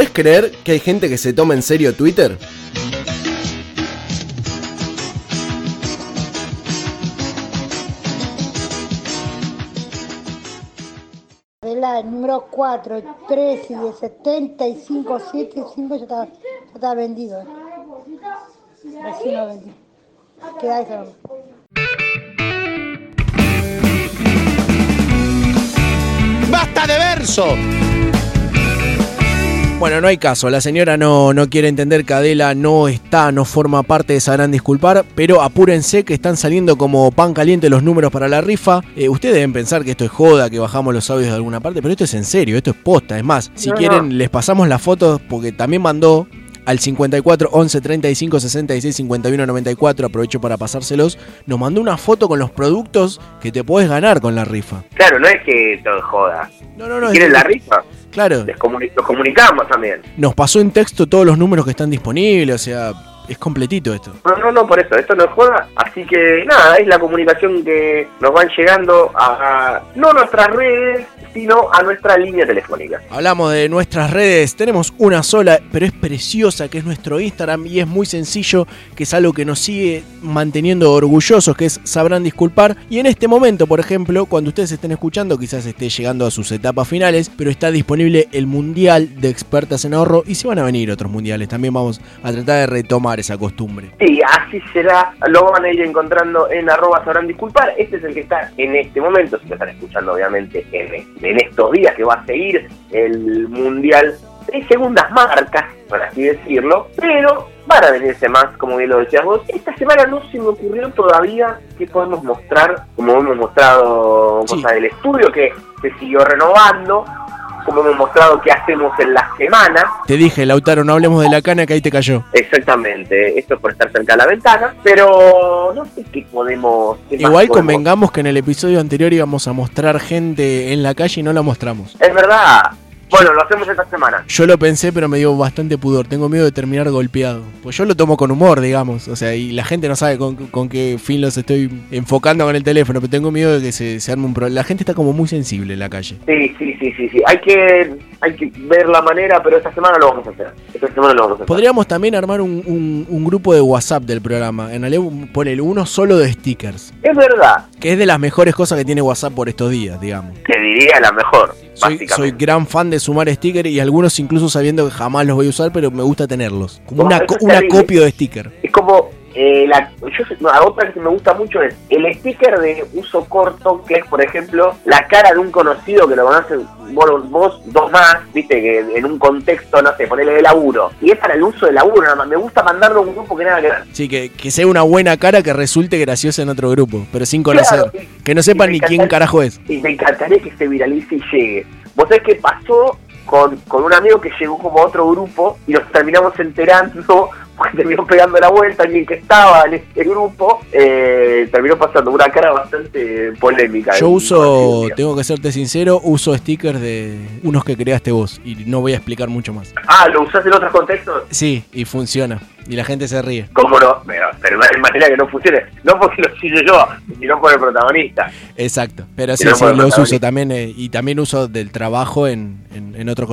¿Podés creer que hay gente que se toma en serio Twitter? De la número 4, 3 y de 75, 7, 5 ya está, ya está vendido. Recién lo vendí. Queda eso. ¡Basta de verso! Bueno, no hay caso. La señora no, no quiere entender que Adela no está, no forma parte de Sabrán Disculpar, pero apúrense que están saliendo como pan caliente los números para la rifa. Eh, ustedes deben pensar que esto es joda, que bajamos los audios de alguna parte, pero esto es en serio, esto es posta. Es más, si No, quieren, no. les pasamos las fotos porque también mandó al 54 11 35 66 51 94. Aprovecho para pasárselos. Nos mandó una foto con los productos que te podés ganar con la rifa. Claro, no es que todo es joda. No, no, no. Si quieren es- la rifa, Claro. les comuni- los comunicamos también. Nos pasó en texto todos los números que están disponibles, o sea, es completito esto. No, no, no, por eso, esto no es joda. Así que nada, es la comunicación que nos van llegando a, a- no nuestras redes, sino a nuestra línea telefónica. Hablamos de nuestras redes, tenemos una sola, pero es preciosa, que es nuestro Instagram y es muy sencillo, que es algo que nos sigue manteniendo orgullosos, que es sabrán disculpar. Y en este momento, por ejemplo, cuando ustedes estén escuchando, quizás esté llegando a sus etapas finales, pero está disponible el Mundial de Expertas en Ahorro y se van a venir otros mundiales. También vamos a tratar de retomar esa costumbre. Sí, así será. Lo van a ir encontrando en arroba sabrán disculpar. Este es el que está en este momento. Si lo están escuchando, obviamente, en, en estos días que va a seguir el Mundial de segundas marcas, por así decirlo. Pero van a venirse más, como bien lo decías vos. Esta semana no se me ocurrió todavía qué podemos mostrar, como hemos mostrado cosas del estudio que se siguió renovando. Como hemos mostrado qué hacemos en la semana. Te dije, Lautaro, no hablemos de la cana que ahí te cayó. Exactamente, esto es por estar cerca de la ventana, pero no sé qué podemos... qué Igual podemos- convengamos que en el episodio anterior íbamos a mostrar gente en la calle y no la mostramos. Es verdad. Bueno, lo hacemos esta semana. Yo lo pensé, pero me dio bastante pudor. Tengo miedo de terminar golpeado. Pues yo lo tomo con humor, digamos. O sea, y la gente no sabe con, con qué fin los estoy enfocando con el teléfono. Pero tengo miedo de que se, se arme un problema. La gente está como muy sensible en la calle. Sí, sí, sí, sí. Hay que, hay que ver la manera, pero esta semana lo vamos a hacer. Esta semana lo vamos a hacer. Podríamos también armar un, un- un grupo de WhatsApp del programa. En realidad, ponele uno solo de stickers. Es verdad. Que es de las mejores cosas que tiene WhatsApp por estos días, digamos. Te diría la mejor, Soy, soy gran fan de sumar stickers y algunos incluso sabiendo que jamás los voy a usar, pero me gusta tenerlos. Como una, una copia de sticker. Es como... eh, la, yo sé- no, a otra que me gusta mucho es el sticker de uso corto, que es, por ejemplo, la cara de un conocido que lo conoce vos, vos, dos más, viste, que en un contexto, no sé, ponele de laburo. Y es para el uso de laburo, nada más. Me gusta mandarlo a un grupo que nada que ver. Sí, que, que sea una buena cara que resulte graciosa en otro grupo, pero sin conocer. Claro. que no sepan ni quién carajo es. Y me encantaría que se viralice y llegue. Vos sabés qué pasó con, con un amigo que llegó como a otro grupo y nos terminamos enterando <laughs> terminó pegando la vuelta alguien que estaba en este grupo eh, terminó pasando una cara bastante polémica. Yo uso, tengo que serte sincero, uso stickers de unos que creaste vos y no voy a explicar mucho más. Ah, ¿lo usás en otros contextos? Sí, y funciona. Y la gente se ríe. ¿Cómo no? Pero, pero no hay manera que no funcione. No porque lo hice yo, sino por el protagonista. Exacto. Pero sí, no sí, los uso también. eh, y también uso del trabajo en, en- Que otros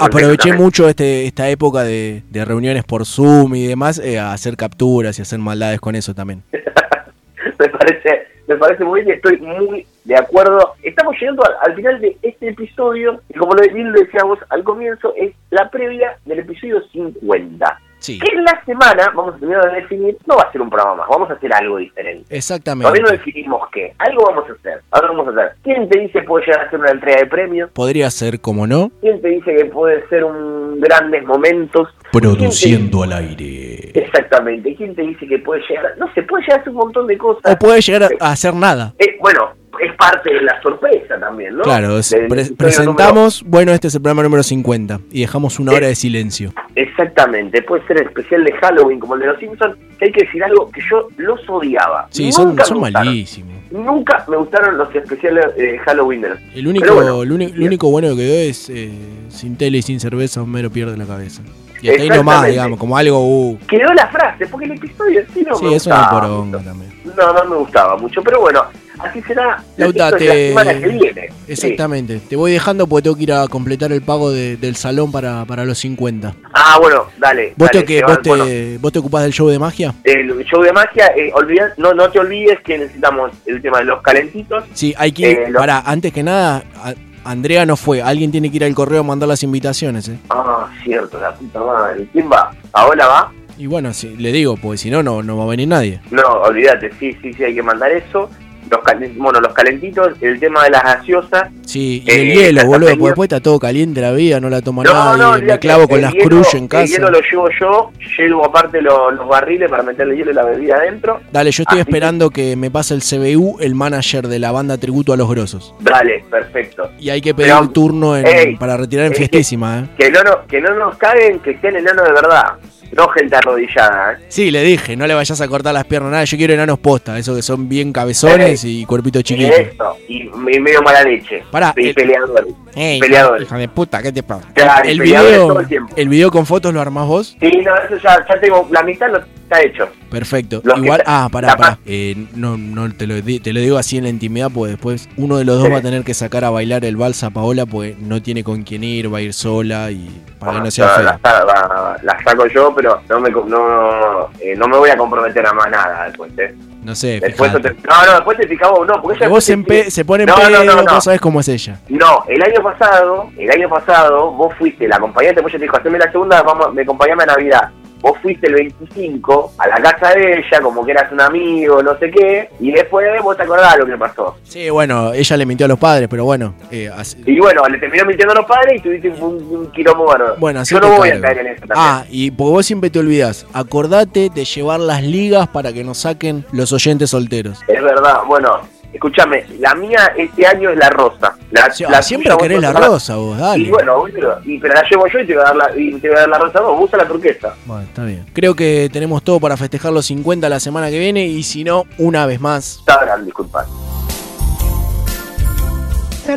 a- aproveché mucho este, esta época de, de reuniones por Zoom y demás eh, a hacer capturas y hacer maldades con eso también. <laughs> me parece me parece muy bien y estoy muy de acuerdo. Estamos llegando al, al final de este episodio y como lo bien lo decíamos al comienzo, es la previa del episodio 50. Sí. Que en la semana, vamos a terminar de definir, no va a ser un programa más, vamos a hacer algo diferente. Exactamente. Todavía no definimos qué, algo vamos a hacer. Ahora vamos a hacer. ¿Quién te dice puede llegar a ser una entrega de premios? Podría ser, como no, ¿Quién te dice que puede ser un grandes momentos? Produciendo al aire. Exactamente. ¿Quién te dice que puede llegar? No se puede llegar a hacer un montón de cosas. o puede llegar a, a hacer nada. Eh, bueno, es parte de la sorpresa también, ¿no? Claro, es- pre- presentamos, bueno, este es el programa número 50 y dejamos una hora de silencio. Exactamente, puede ser especial de Halloween como el de los Simpsons, que hay que decir algo que yo los odiaba. Sí, son, Nunca son malísimos. Nunca me gustaron los especiales de Halloween de los El único, bueno, lo único bueno que quedó es eh, sin tele y sin cerveza, Homero pierde la cabeza. Y hasta ahí nomás, digamos, como algo. Uh, Quedó la frase, porque el episodio sí no sí, me es una poronga también. No, no me gustaba mucho, pero bueno, Así será Lauta, la te- semana que viene. Exactamente. Te voy dejando porque tengo que ir a completar el pago de- del salón para, para los 50. Ah, bueno, dale. ¿Vos, dale, te, que, vos, te, bueno. ¿Vos te ocupás del show de magia? el show de magia, eh, no, no te olvides que necesitamos el tema de los calentitos. Sí, hay que. Eh, Pará, antes que nada, a- Andrea no fue. Alguien tiene que ir al correo a mandar las invitaciones, ¿eh? Ah, cierto, la puta madre. ¿Quién va? ¿Paola va? Y bueno, sí, le digo, porque si no, no, no va a venir nadie. No, olvídate, sí, sí, sí, hay que mandar eso. Los bueno, los calentitos, el tema de las gaseosas. Sí, y Eh, el hielo, boludo, porque después está todo caliente la vida, no la toma No, nadie. no, me clavo con el las cruz en El casa. hielo lo llevo yo, llevo aparte lo- los barriles para meterle hielo y la bebida adentro. Dale, yo estoy Así que- esperando que me pase el CBU, el manager de la banda Tributo a los Grosos. Dale, perfecto. Y hay que pedir Pero- turno en- Ey, para retirar en es fiestísima, ¿eh? Que no, no, que no nos caguen, que sean enanos de verdad. No gente arrodillada, ¿eh? Sí, le dije, no le vayas a cortar las piernas, nada. Yo quiero enanos posta, esos que son bien cabezones y cuerpito chiquito. Eso, y, y medio mala leche. Pará, y el- peleadores. Ey, peleadores. hija de puta, ¿qué te pasa? Claro, el, todo video, el tiempo. el video con fotos lo armás vos. Sí, no, eso ya, ya tengo, la mitad lo está hecho. Perfecto. Los Igual, ah, pará, pará. pa- Eh, no, no te lo, te lo digo así en la intimidad, porque después uno de los dos Sí. va a tener que sacar a bailar el vals a Paola, porque no tiene con quién ir, va a ir sola y para que no sea la, feo. la, la- la saco yo, pero no me, no, eh, no me voy a comprometer a más nada después, ¿eh? No sé, Después te- no, no, después te fijas vos, no, porque Que ella vos se, empe- se pone en No, no, pedo, no, no. vos sabés cómo es ella. No, el año pasado, el año pasado, vos fuiste la acompañante, vos ya te dijo, haceme la segunda, vamos, me acompañame a Navidad. Vos fuiste el 25 a la casa de ella, como que eras un amigo, no sé qué, y después vos te acordás lo que pasó. Sí, bueno, ella le mintió a los padres, pero bueno. eh, así- Y bueno, le terminó mintiendo a los padres y tuviste un, un quilombo bárbaro. Bueno, así Yo no voy a caer en eso también. Ah, y porque vos siempre te olvidás, acordate de llevar las ligas para que nos saquen los oyentes solteros. Es verdad, bueno, escúchame, la mía este año es la rosa. La, Sí, la siempre querés la a- rosa vos, dale. Y bueno, y, pero la llevo yo y te voy a dar la, y te voy a dar la rosa a vos, vos usas la turquesa. Bueno, está bien. Creo que tenemos todo para festejar los 50 la semana que viene y si no, una vez más. Sabrán, disculpad.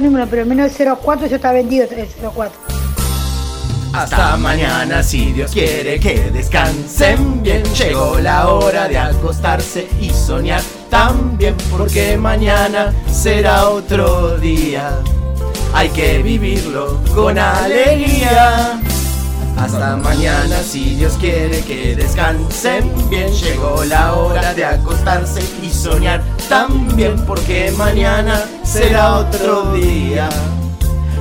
Número, pero menos de 04 ya está vendido el 04. Hasta mañana si Dios quiere que descansen bien. Llegó la hora de acostarse y soñar también porque mañana será otro día. Hay que vivirlo con alegría. Hasta mañana si Dios quiere que descansen bien. Llegó la hora de acostarse y soñar también porque mañana será otro día.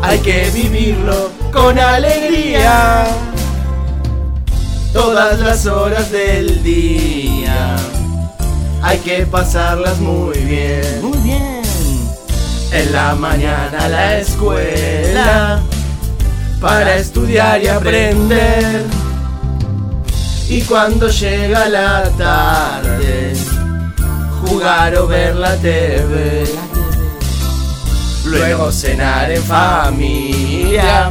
Hay que vivirlo con alegría. Todas las horas del día. Hay que pasarlas muy bien. Muy bien. En la mañana a la escuela. Para estudiar y aprender. Y cuando llega la tarde, jugar o ver la TV. Luego cenar en familia.